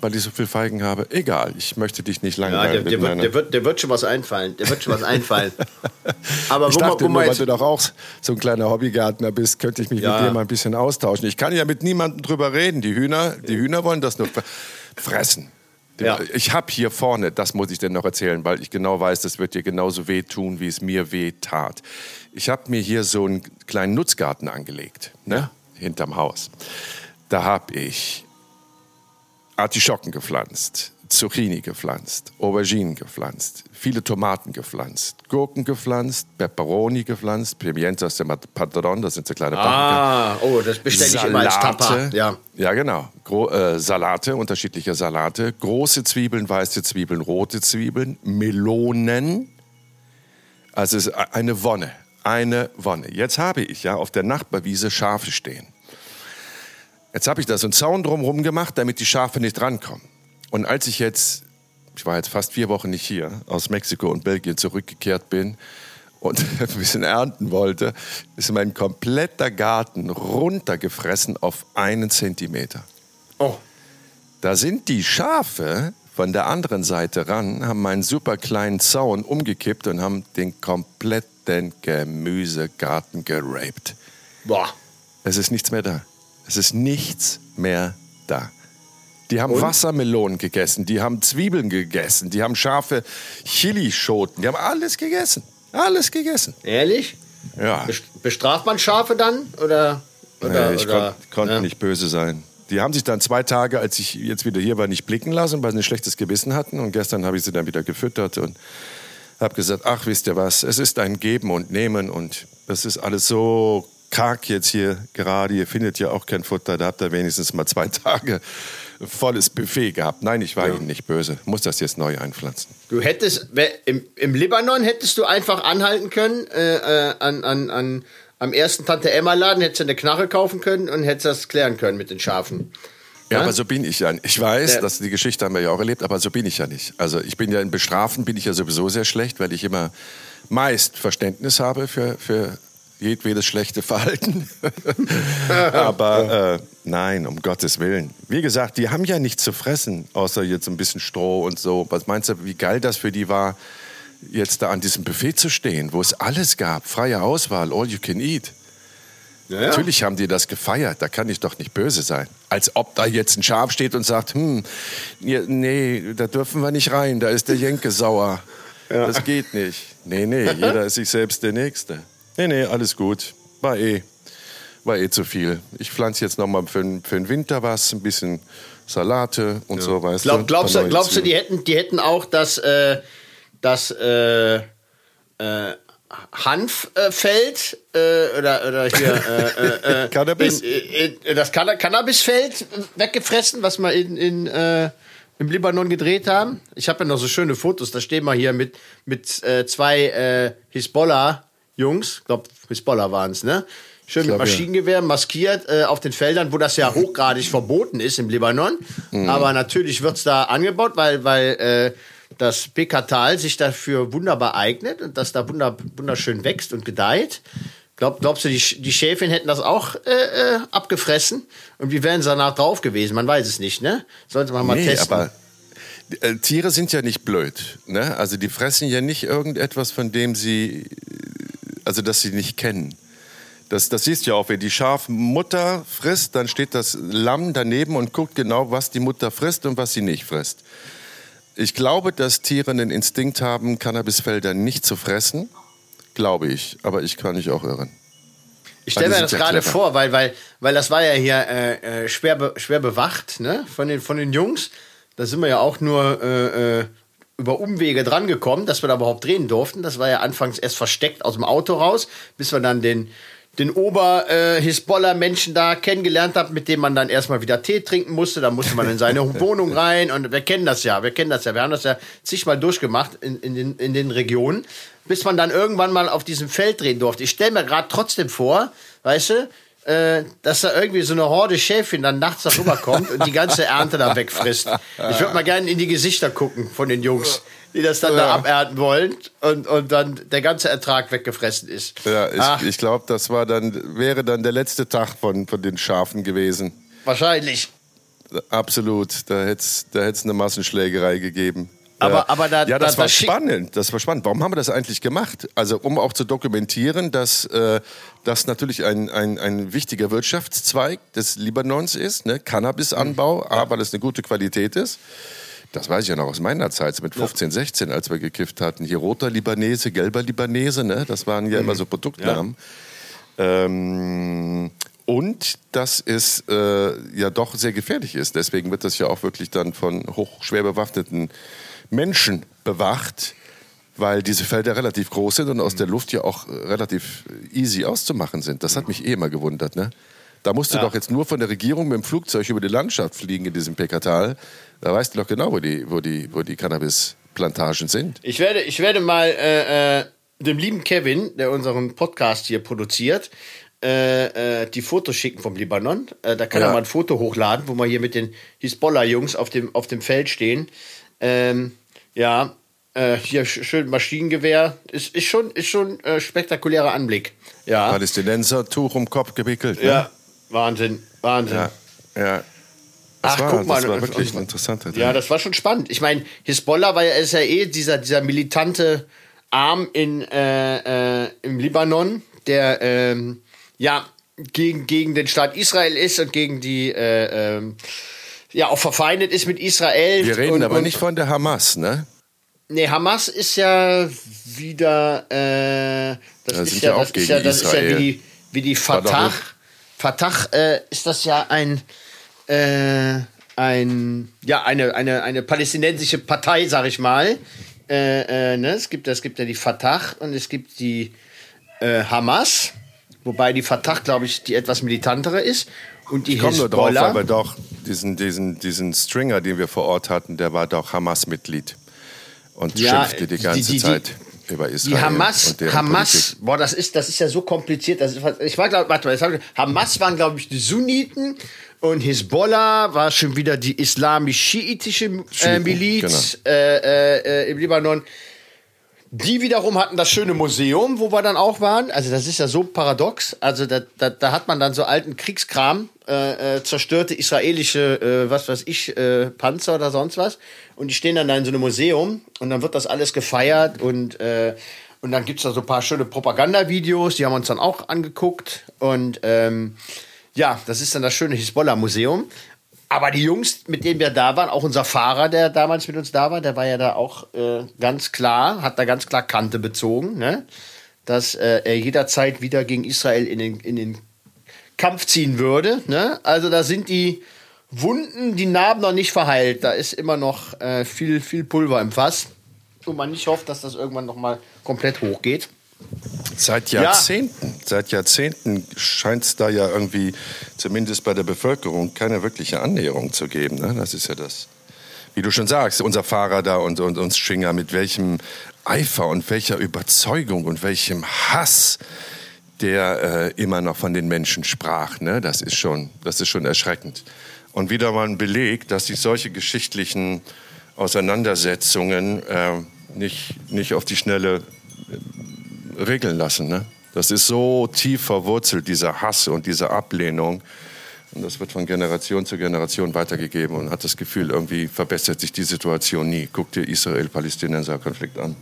weil ich so viel Feigen habe. Egal, ich möchte dich nicht Ja, langweilen. der, der, wird, der, wird, der wird schon was einfallen. Der wird schon was einfallen. Aber ich wo, dachte man, wo nur, weil du doch auch so ein kleiner Hobbygärtner bist, könnte ich mich Ja. mit dir mal ein bisschen austauschen. Ich kann ja mit niemandem drüber reden. Die Hühner, die Hühner wollen das nur fre- fressen. Ja. Ich habe hier vorne, das muss ich dir noch erzählen, weil ich genau weiß, das wird dir genauso wehtun, wie es mir weh tat. Ich habe mir hier so einen kleinen Nutzgarten angelegt, ne? hinterm Haus. Da habe ich Artischocken gepflanzt, Zucchini gepflanzt, Auberginen gepflanzt, viele Tomaten gepflanzt, Gurken gepflanzt, Peperoni gepflanzt, Pimientos de Padron, das sind so kleine Paprika. ah, oh, das bestelle ich immer als Tapa. Ja. ja, genau. Gro äh, Salate, unterschiedliche Salate, große Zwiebeln, weiße Zwiebeln, rote Zwiebeln, Melonen. Also es ist eine Wonne, eine Wonne. Jetzt habe ich ja auf der Nachbarwiese Schafe stehen. Jetzt habe ich da so einen Zaun drumherum gemacht, damit die Schafe nicht rankommen. Und als ich jetzt, ich war jetzt fast vier Wochen nicht hier, aus Mexiko und Belgien zurückgekehrt bin und ein bisschen ernten wollte, ist mein kompletter Garten runtergefressen auf einen Zentimeter. Oh, Da sind die Schafe von der anderen Seite ran, haben meinen super kleinen Zaun umgekippt und haben den kompletten Gemüsegarten geraped. boah. Es ist nichts mehr da. Es ist nichts mehr da. Die haben Wassermelonen gegessen, die haben Zwiebeln gegessen, die haben scharfe Chilischoten, die haben alles gegessen. Alles gegessen. Ehrlich? Ja. Best- Bestraft man Schafe dann? Oder? oder Nee, ich konnte ja. nicht böse sein. Die haben sich dann zwei Tage, als ich jetzt wieder hier war, nicht blicken lassen, weil sie ein schlechtes Gewissen hatten. Und gestern habe ich sie dann wieder gefüttert und habe gesagt, ach, wisst ihr was, es ist ein Geben und Nehmen und das ist alles so karg jetzt hier gerade. Ihr findet ja auch kein Futter, da habt ihr wenigstens mal zwei Tage volles Buffet gehabt. Nein, ich war ihnen nicht böse. Muss das jetzt neu einpflanzen. Du hättest, im, im Libanon hättest du einfach anhalten können, äh, äh, an, an, an, am ersten Tante-Emma-Laden, hättest du eine Knarre kaufen können und hättest das klären können mit den Schafen. Ja, Ja? aber so bin ich ja. Ich weiß, Ja. dass die Geschichte haben wir ja auch erlebt, aber so bin ich ja nicht. Also ich bin ja in Bestrafen bin ich ja sowieso sehr schlecht, weil ich immer meist Verständnis habe für, für jedwedes schlechte Verhalten. Aber äh, nein, um Gottes Willen. Wie gesagt, die haben ja nichts zu fressen, außer jetzt ein bisschen Stroh und so. Was meinst du, wie geil das für die war, jetzt da an diesem Buffet zu stehen, wo es alles gab, freie Auswahl, all you can eat. Ja, ja. Natürlich haben die das gefeiert, da kann ich doch nicht böse sein. Als ob da jetzt ein Schaf steht und sagt, hm, nee, da dürfen wir nicht rein, da ist der Jenke sauer. Ja. Das geht nicht. Nee, nee, jeder ist sich selbst der Nächste. Nee, nee, alles gut. War eh, war eh zu viel. Ich pflanze jetzt nochmal für, für den Winter was, ein bisschen Salate und ja. so, weißt Glaub. Glaubst du, glaubst du, die hätten, die hätten auch das, äh, das, äh, äh, Hanffeld äh, oder, oder hier äh, äh, Cannabis. In, in, das Cann Cannabisfeld weggefressen, was wir in, in im Libanon gedreht haben. Ich habe ja noch so schöne Fotos. Da stehen wir hier mit mit zwei Hisbollah Jungs, ich glaube Hisbollah waren es, ne? Schön glaub, mit Maschinengewehr maskiert äh, auf den Feldern, wo das ja hochgradig verboten ist im Libanon. Mhm. Aber natürlich wird's da angebaut, weil weil äh, das Pekatal sich dafür wunderbar eignet und das da wunderschön wächst und gedeiht. Glaub, glaubst du, die, die Schäfchen hätten das auch äh, äh, abgefressen? Und wie wären sie danach drauf gewesen? Man weiß es nicht, ne? Sollte man mal nee, testen. Aber äh, Tiere sind ja nicht blöd. Ne? Also die fressen ja nicht irgendetwas, von dem sie, also das sie nicht kennen. Das, das siehst du ja auch, wenn die Schafmutter frisst, dann steht das Lamm daneben und guckt genau, was die Mutter frisst und was sie nicht frisst. Ich glaube, dass Tiere einen Instinkt haben, Cannabisfelder nicht zu fressen. Glaube ich. Aber ich kann mich auch irren. Ich stelle mir das ja gerade clever. vor, weil, weil, weil das war ja hier äh, äh, schwer, be, schwer bewacht ne? von, den, von den Jungs. Da sind wir ja auch nur äh, äh über Umwege drangekommen, dass wir da überhaupt drehen durften. Das war ja anfangs erst versteckt aus dem Auto raus, bis wir dann den, den Ober-Hisbollah-Menschen äh, da kennengelernt habe, mit dem man dann erstmal wieder Tee trinken musste. Da musste man in seine Wohnung rein und wir kennen das ja, wir kennen das ja. Wir haben das ja zigmal durchgemacht in, in, den, in den Regionen, bis man dann irgendwann mal auf diesem Feld drehen durfte. Ich stelle mir gerade trotzdem vor, weißt du, äh, dass da irgendwie so eine Horde Schäfchen dann nachts darüber kommt und die ganze Ernte da wegfrisst. Ich würde mal gerne in die Gesichter gucken von den Jungs die das dann ja. da abernten wollen und, und dann der ganze Ertrag weggefressen ist. Ja, ich, ich glaube, das war dann, wäre dann der letzte Tag von, von den Schafen gewesen. Wahrscheinlich. Absolut, da hätte es da eine Massenschlägerei gegeben. Aber, aber da, ja, das da, war spannend. Das war spannend. Warum haben wir das eigentlich gemacht? Also um auch zu dokumentieren, dass äh, das natürlich ein, ein, ein wichtiger Wirtschaftszweig des Libanons ist, ne? Cannabisanbau, mhm. aber das eine gute Qualität ist. Das weiß ich ja noch aus meiner Zeit, mit 15, ja. 16, als wir gekifft hatten. Hier roter Libanese, gelber Libanese, ne? das waren ja mhm. immer so Produktnamen. Ja. Ähm, und dass es äh, ja doch sehr gefährlich ist. Deswegen wird das ja auch wirklich dann von hochschwer bewaffneten Menschen bewacht, weil diese Felder relativ groß sind und aus der Luft ja auch relativ easy auszumachen sind. Das hat mich eh immer gewundert. Ne? Da musst du ja. doch jetzt nur von der Regierung mit dem Flugzeug über die Landschaft fliegen in diesem Pekatal. Da weißt du doch genau, wo die, wo die, wo die Cannabisplantagen sind. Ich werde, ich werde mal äh, äh, dem lieben Kevin, der unseren Podcast hier produziert, äh, äh, die Fotos schicken vom Libanon. Äh, da kann ja. er mal ein Foto hochladen, wo wir hier mit den Hisbollah-Jungs auf dem, auf dem Feld stehen. Ähm, ja, äh, hier schön Maschinengewehr. Ist, ist schon, ist schon äh, spektakulärer Anblick. Ja. Palästinenser, Tuch um Kopf gewickelt. Ne? Ja, Wahnsinn, Wahnsinn. Ja, ja. Das Ach, war, guck mal. Das war wirklich ein interessanter Ja, das war schon spannend. Ich meine, Hisbollah war ja, ist ja eh dieser, dieser militante Arm in, äh, äh, im Libanon, der ähm, ja gegen, gegen den Staat Israel ist und gegen die äh, ähm, ja auch verfeindet ist mit Israel. Wir reden und, aber und, nicht von der Hamas, ne? Nee, Hamas ist ja wieder äh, das, das ist ja, das ist ja das Israel. ist ja wie die, wie die Fatah. Fatah äh, ist das ja ein äh, ein ja eine eine eine palästinensische Partei, sag ich mal. Äh, äh, ne? Es gibt es gibt ja die Fatah und es gibt die äh, Hamas, wobei die Fatah, glaube ich, die etwas militantere ist. Und die ich komme nur drauf, weil wir doch diesen, diesen, diesen Stringer, den wir vor Ort hatten, der war doch Hamas-Mitglied und ja, schimpfte die ganze die, die, Zeit über Israel. Die Hamas, Hamas, boah, das ist, das ist ja so kompliziert. Das ist, ich war, glaub, warte mal, Hamas waren, glaube ich, die Sunniten und Hisbollah war schon wieder die islamisch-schiitische äh, Miliz genau. äh, äh, im Libanon. Die wiederum hatten das schöne Museum, wo wir dann auch waren. Also das ist ja so paradox. Also da, da, da hat man dann so alten Kriegskram, äh, äh, zerstörte israelische, äh, was weiß ich, äh, Panzer oder sonst was. Und die stehen dann da in so einem Museum und dann wird das alles gefeiert und äh, und dann gibt's da so ein paar schöne Propagandavideos, die haben uns dann auch angeguckt. Und ähm, ja, das ist dann das schöne Hisbollah-Museum. Aber die Jungs, mit denen wir da waren, auch unser Fahrer, der damals mit uns da war, der war ja da auch äh, ganz klar, hat da ganz klar Kante bezogen, ne? dass äh, er jederzeit wieder gegen Israel in den, in den Kampf ziehen würde. Ne? Also da sind die Wunden, die Narben noch nicht verheilt. Da ist immer noch äh, viel, viel Pulver im Fass. Und man nicht hofft, dass das irgendwann noch mal komplett hochgeht. Seit Jahrzehnten, ja. seit Jahrzehnten scheint es da ja irgendwie, zumindest bei der Bevölkerung, keine wirkliche Annäherung zu geben. Ne? Das ist ja das, wie du schon sagst, unser Fahrer da und, und uns Stringer, mit welchem Eifer und welcher Überzeugung und welchem Hass der äh, immer noch von den Menschen sprach. Ne? Das, ist schon, das ist schon erschreckend. Und wieder mal ein Beleg, dass sich solche geschichtlichen Auseinandersetzungen äh, nicht, nicht auf die Schnelle regeln lassen. Ne? Das ist so tief verwurzelt, dieser Hass und diese Ablehnung. Und das wird von Generation zu Generation weitergegeben und hat das Gefühl, irgendwie verbessert sich die Situation nie. Guck dir Israel-Palästinenser-Konflikt an.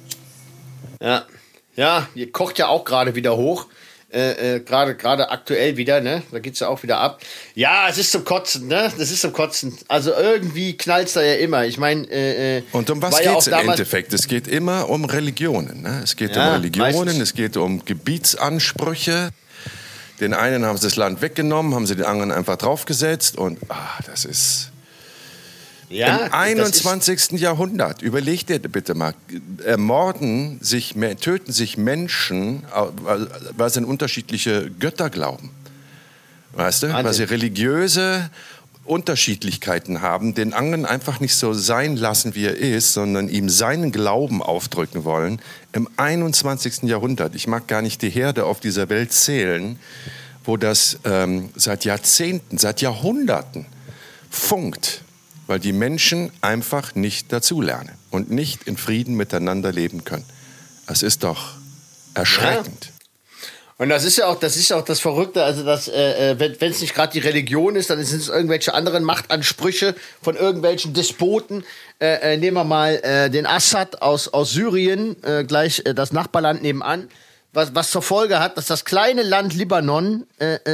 Ja, ja, ihr kocht ja auch gerade wieder hoch äh, äh, gerade gerade aktuell wieder, ne? Da geht's ja auch wieder ab. Ja, es ist zum Kotzen, ne? Das ist zum Kotzen. Also irgendwie knallt's da ja immer. Ich meine, äh, äh, und um was geht's ja im Endeffekt? Es geht immer um Religionen. Ne? Es geht ja, um Religionen, meistens. es geht um Gebietsansprüche. Den einen haben sie das Land weggenommen, haben sie den anderen einfach draufgesetzt und ah, das ist ja, Im 21. Jahrhundert, überleg dir bitte mal, ermorden sich, töten sich Menschen, weil sie an unterschiedliche Götter glauben. Weißt du? Weil sie religiöse Unterschiedlichkeiten haben, den anderen einfach nicht so sein lassen, wie er ist, sondern ihm seinen Glauben aufdrücken wollen. Im 21. Jahrhundert, ich mag gar nicht die Herde auf dieser Welt zählen, wo das ähm, seit Jahrzehnten, seit Jahrhunderten funkt weil die Menschen einfach nicht dazulernen und nicht in Frieden miteinander leben können. Das ist doch erschreckend. Ja. Und das ist ja auch, das ist auch das Verrückte, also dass, äh, äh wenn es nicht gerade die Religion ist, dann sind es irgendwelche anderen Machtansprüche von irgendwelchen Despoten. Äh, äh, nehmen wir mal äh, den Assad aus, aus Syrien, äh, gleich das Nachbarland nebenan, was, was zur Folge hat, dass das kleine Land Libanon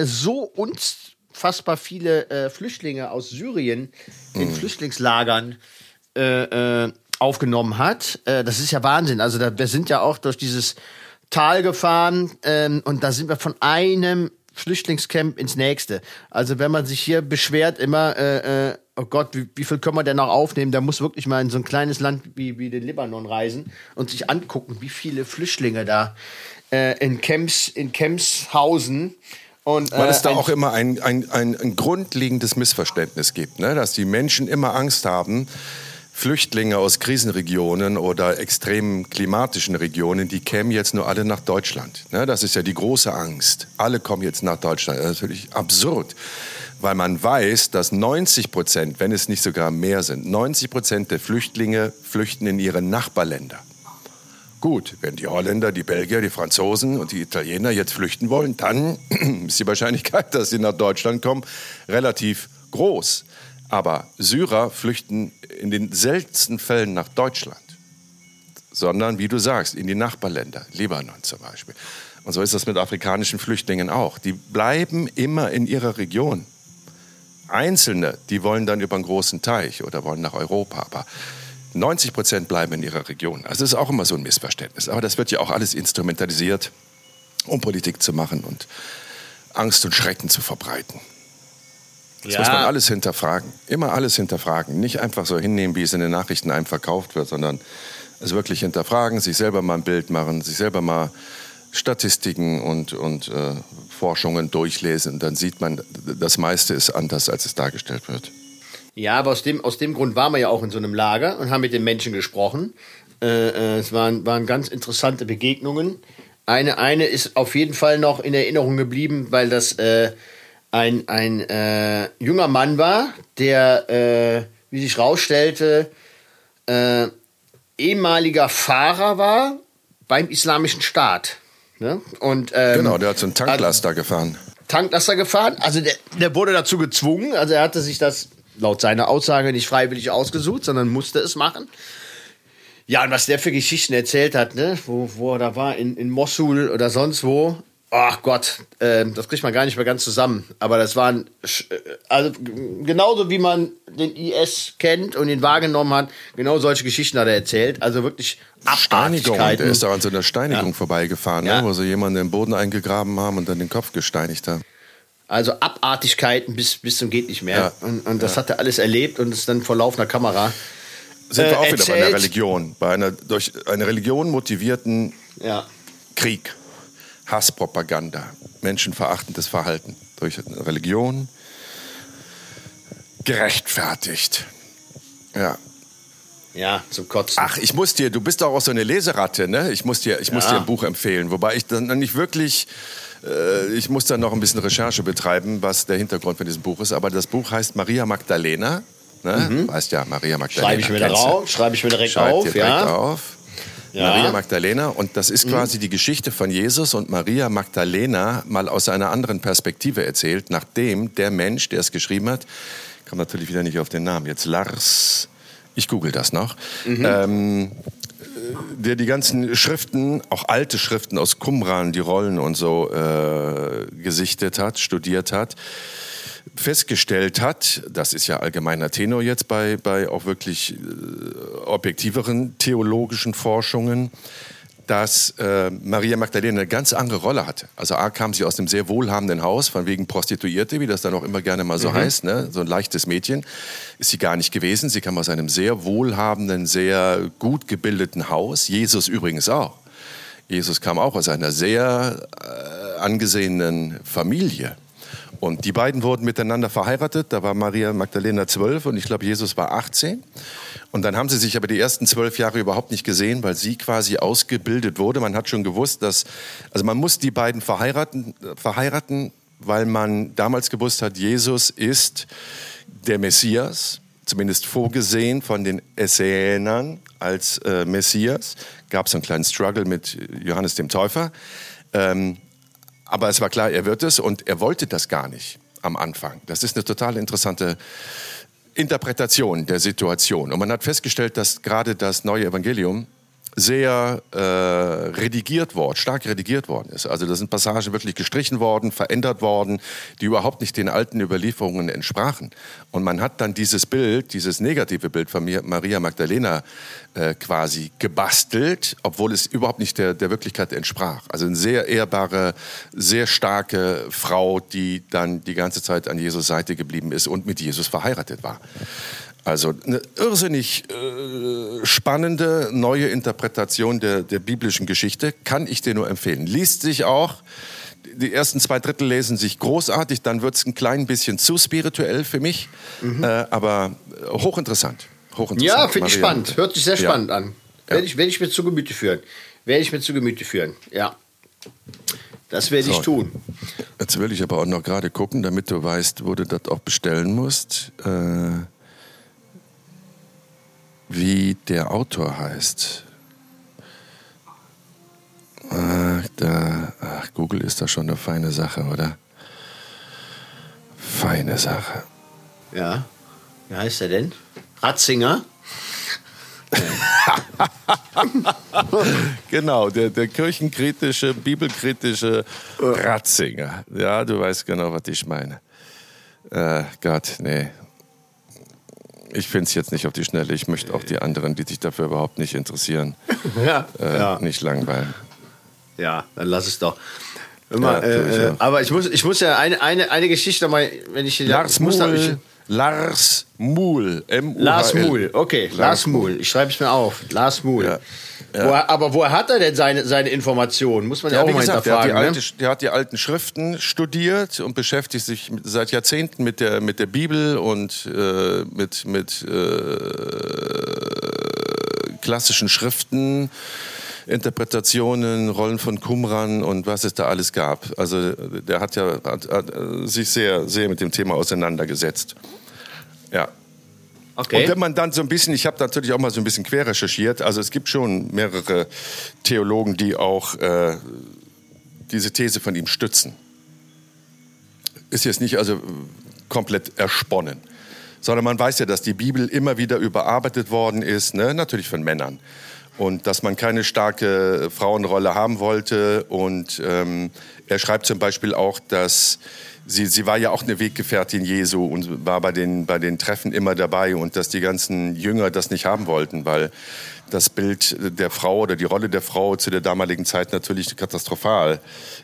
so uns unfassbar viele äh, Flüchtlinge aus Syrien in mhm. Flüchtlingslagern äh, äh, aufgenommen hat. Äh, das ist ja Wahnsinn. Also da, wir sind ja auch durch dieses Tal gefahren ähm, und da sind wir von einem Flüchtlingscamp ins nächste. Also wenn man sich hier beschwert immer, äh, äh, oh Gott, wie, wie viel können wir denn noch aufnehmen? Da muss wirklich mal in so ein kleines Land wie, wie den Libanon reisen und sich angucken, wie viele Flüchtlinge da äh, in Camps, in Camps hausen. Und, äh, Weil es da auch immer ein, ein, ein, ein grundlegendes Missverständnis gibt, ne? dass die Menschen immer Angst haben, Flüchtlinge aus Krisenregionen oder extremen klimatischen Regionen, die kämen jetzt nur alle nach Deutschland. Ne? Das ist ja die große Angst. Alle kommen jetzt nach Deutschland. Das ist natürlich absurd, weil man weiß, dass 90 Prozent, wenn es nicht sogar mehr sind, 90 Prozent der Flüchtlinge flüchten in ihre Nachbarländer. Gut, wenn die Holländer, die Belgier, die Franzosen und die Italiener jetzt flüchten wollen, dann ist die Wahrscheinlichkeit, dass sie nach Deutschland kommen, relativ groß. Aber Syrer flüchten in den seltensten Fällen nach Deutschland, sondern, wie du sagst, in die Nachbarländer, Libanon zum Beispiel. Und so ist das mit afrikanischen Flüchtlingen auch. Die bleiben immer in ihrer Region. Einzelne, die wollen dann über einen großen Teich oder wollen nach Europa. Aber 90 Prozent bleiben in ihrer Region. Also das ist auch immer so ein Missverständnis. Aber das wird ja auch alles instrumentalisiert, um Politik zu machen und Angst und Schrecken zu verbreiten. Das ja. muss man alles hinterfragen. Immer alles hinterfragen. Nicht einfach so hinnehmen, wie es in den Nachrichten einem verkauft wird, sondern es wirklich hinterfragen, sich selber mal ein Bild machen, sich selber mal Statistiken und, und äh, Forschungen durchlesen. Dann sieht man, das meiste ist anders, als es dargestellt wird. Ja, aber aus dem, aus dem Grund waren wir ja auch in so einem Lager und haben mit den Menschen gesprochen. Äh, äh, es waren, waren ganz interessante Begegnungen. Eine, eine ist auf jeden Fall noch in Erinnerung geblieben, weil das äh, ein, ein äh, junger Mann war, der, äh, wie sich rausstellte, äh, ehemaliger Fahrer war beim Islamischen Staat. Ne? Und, ähm, genau, der hat so einen Tanklaster also, gefahren. Tanklaster gefahren. Also der, der wurde dazu gezwungen. Also er hatte sich das laut seiner Aussage nicht freiwillig ausgesucht, sondern musste es machen. Ja, und was der für Geschichten erzählt hat, ne? wo, wo er da war, in, in Mosul oder sonst wo. Ach Gott, äh, das kriegt man gar nicht mehr ganz zusammen. Aber das waren, äh, also genauso wie man den IS kennt und ihn wahrgenommen hat, genau solche Geschichten hat er erzählt. Also wirklich Steinigung. Der ist da an so einer Steinigung ja. vorbeigefahren, ne? ja. ne? wo sie jemanden den Boden eingegraben haben und dann den Kopf gesteinigt haben. Also Abartigkeiten bis, bis zum geht nicht mehr. Ja. Und, und das ja. hat er alles erlebt und ist dann vor laufender Kamera. Sind äh, wir auch erzählt. wieder bei einer Religion, bei einer durch eine Religion motivierten ja. Krieg, Hasspropaganda, menschenverachtendes Verhalten durch Religion gerechtfertigt. Ja. Ja, zum Kotzen. Ach, ich muss dir, du bist doch auch so eine Leseratte, ne? Ich muss dir, ich muss dir ein Buch empfehlen, wobei ich dann nicht wirklich äh, ich muss dann noch ein bisschen Recherche betreiben, was der Hintergrund von diesem Buch ist. Aber das Buch heißt Maria Magdalena. Ne? Mhm. Weißt ja, Maria Magdalena. Schreibe ich mir drauf, schreibe ich mir direkt Schreib auf. Dir ja. auf. Ja. Maria Magdalena und das ist mhm. quasi die Geschichte von Jesus und Maria Magdalena mal aus einer anderen Perspektive erzählt, nachdem der Mensch, der es geschrieben hat, komme natürlich wieder nicht auf den Namen, jetzt Lars, ich google das noch, mhm. ähm, der die ganzen Schriften, auch alte Schriften aus Qumran, die Rollen und so äh, gesichtet hat, studiert hat, festgestellt hat, das ist ja allgemeiner Tenor jetzt bei, bei auch wirklich äh, objektiveren theologischen Forschungen, dass äh, Maria Magdalena eine ganz andere Rolle hatte. Also A kam sie aus einem sehr wohlhabenden Haus, von wegen Prostituierte, wie das dann auch immer gerne mal so mhm. heißt, ne? so ein leichtes Mädchen, ist sie gar nicht gewesen. Sie kam aus einem sehr wohlhabenden, sehr gut gebildeten Haus. Jesus übrigens auch. Jesus kam auch aus einer sehr äh, angesehenen Familie. Und die beiden wurden miteinander verheiratet. Da war Maria Magdalena zwölf und ich glaube, Jesus war 18. Und dann haben sie sich aber die ersten zwölf Jahre überhaupt nicht gesehen, weil sie quasi ausgebildet wurde. Man hat schon gewusst, dass, also man muss die beiden verheiraten, verheiraten weil man damals gewusst hat, Jesus ist der Messias, zumindest vorgesehen von den Essenern als äh, Messias. Gab es einen kleinen Struggle mit Johannes dem Täufer. Ähm, aber es war klar, er wird es und er wollte das gar nicht am Anfang. Das ist eine total interessante Interpretation der Situation. Und man hat festgestellt, dass gerade das neue Evangelium sehr äh, redigiert worden, stark redigiert worden ist. Also da sind Passagen wirklich gestrichen worden, verändert worden, die überhaupt nicht den alten Überlieferungen entsprachen. Und man hat dann dieses Bild, dieses negative Bild von Maria Magdalena äh, quasi gebastelt, obwohl es überhaupt nicht der, der Wirklichkeit entsprach. Also eine sehr ehrbare, sehr starke Frau, die dann die ganze Zeit an Jesus Seite geblieben ist und mit Jesus verheiratet war. Also eine irrsinnig äh, spannende neue Interpretation der, der biblischen Geschichte, kann ich dir nur empfehlen. Liest sich auch, die ersten zwei Drittel lesen sich großartig, dann wird es ein klein bisschen zu spirituell für mich, mhm. äh, aber hochinteressant. hochinteressant. Ja, finde ich spannend, hört sich sehr spannend ja. an. Werde ich, werd ich mir zu Gemüte führen. Werde ich mir zu Gemüte führen, ja. Das werde ich so. tun. Jetzt will ich aber auch noch gerade gucken, damit du weißt, wo du das auch bestellen musst. Äh wie der Autor heißt. Ach, da, ach, Google ist da schon eine feine Sache, oder? Feine Sache. Ja. Wie heißt er denn? Ratzinger? genau, der, der kirchenkritische, bibelkritische Ratzinger. Ja, du weißt genau, was ich meine. Äh, Gott, nee, ich finde es jetzt nicht auf die Schnelle. Ich möchte auch die anderen, die sich dafür überhaupt nicht interessieren, ja, äh, ja. nicht langweilen. Ja, dann lass es doch. Immer, ja, äh, aber ich muss, ich muss ja eine, eine, eine Geschichte mal, wenn ich Lars muss Muhl, ich, Lars Muhl, M -U. Lars Muhl, okay, Lars, Lars Muhl. Ich schreibe es mir auf. Lars Muhl. Ja. Woher, aber woher hat er denn seine, seine Informationen? Muss man ja, ja auch mal gesagt, hinterfragen. Der hat, die ne? alte, der hat die alten Schriften studiert und beschäftigt sich seit Jahrzehnten mit der, mit der Bibel und äh, mit, mit äh, klassischen Schriften. Interpretationen, Rollen von Qumran und was es da alles gab. Also der hat ja hat, hat sich sehr, sehr mit dem Thema auseinandergesetzt. Ja. Okay. Und wenn man dann so ein bisschen, ich habe natürlich auch mal so ein bisschen quer recherchiert, also es gibt schon mehrere Theologen, die auch äh, diese These von ihm stützen. Ist jetzt nicht also komplett ersponnen, sondern man weiß ja, dass die Bibel immer wieder überarbeitet worden ist, ne? natürlich von Männern. Und dass man keine starke Frauenrolle haben wollte. Und ähm, er schreibt zum Beispiel auch, dass sie, sie war ja auch eine Weggefährtin Jesu und war bei den, bei den Treffen immer dabei und dass die ganzen Jünger das nicht haben wollten, weil das Bild der Frau oder die Rolle der Frau zu der damaligen Zeit natürlich katastrophal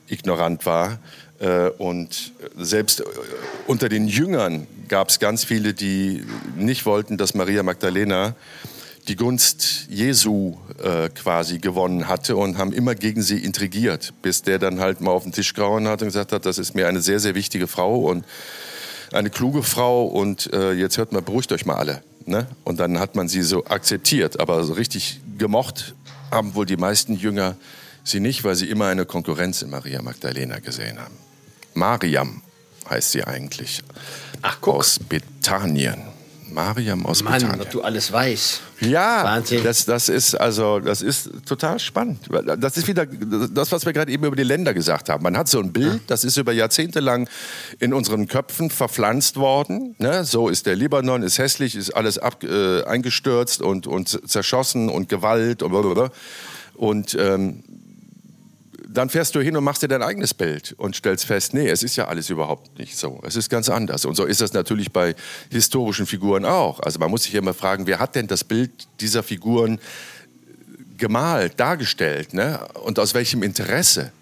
ignorant war. Äh, Und selbst äh, unter den Jüngern gab es ganz viele, die nicht wollten, dass Maria Magdalena die Gunst Jesu äh, quasi gewonnen hatte und haben immer gegen sie intrigiert, bis der dann halt mal auf den Tisch gehauen hat und gesagt hat, das ist mir eine sehr, sehr wichtige Frau und eine kluge Frau und äh, jetzt hört mal, beruhigt euch mal alle. Ne? Und dann hat man sie so akzeptiert, aber so richtig gemocht haben wohl die meisten Jünger sie nicht, weil sie immer eine Konkurrenz in Maria Magdalena gesehen haben. Mariam heißt sie eigentlich. Ach, guck. Aus Bethanien. Mariam aus Mann, was du alles weißt. Ja, Wahnsinn. Das, das ist also das ist total spannend. Das ist wieder das, was wir gerade eben über die Länder gesagt haben. Man hat so ein Bild, das ist über Jahrzehnte lang in unseren Köpfen verpflanzt worden. Ne? So ist der Libanon, ist hässlich, ist alles ab, äh, eingestürzt und, und zerschossen und Gewalt und blablabla. Und ähm, dann fährst du hin und machst dir dein eigenes Bild und stellst fest, nee, es ist ja alles überhaupt nicht so. Es ist ganz anders. Und so ist das natürlich bei historischen Figuren auch. Also man muss sich immer fragen, wer hat denn das Bild dieser Figuren gemalt, dargestellt ne? und aus welchem Interesse?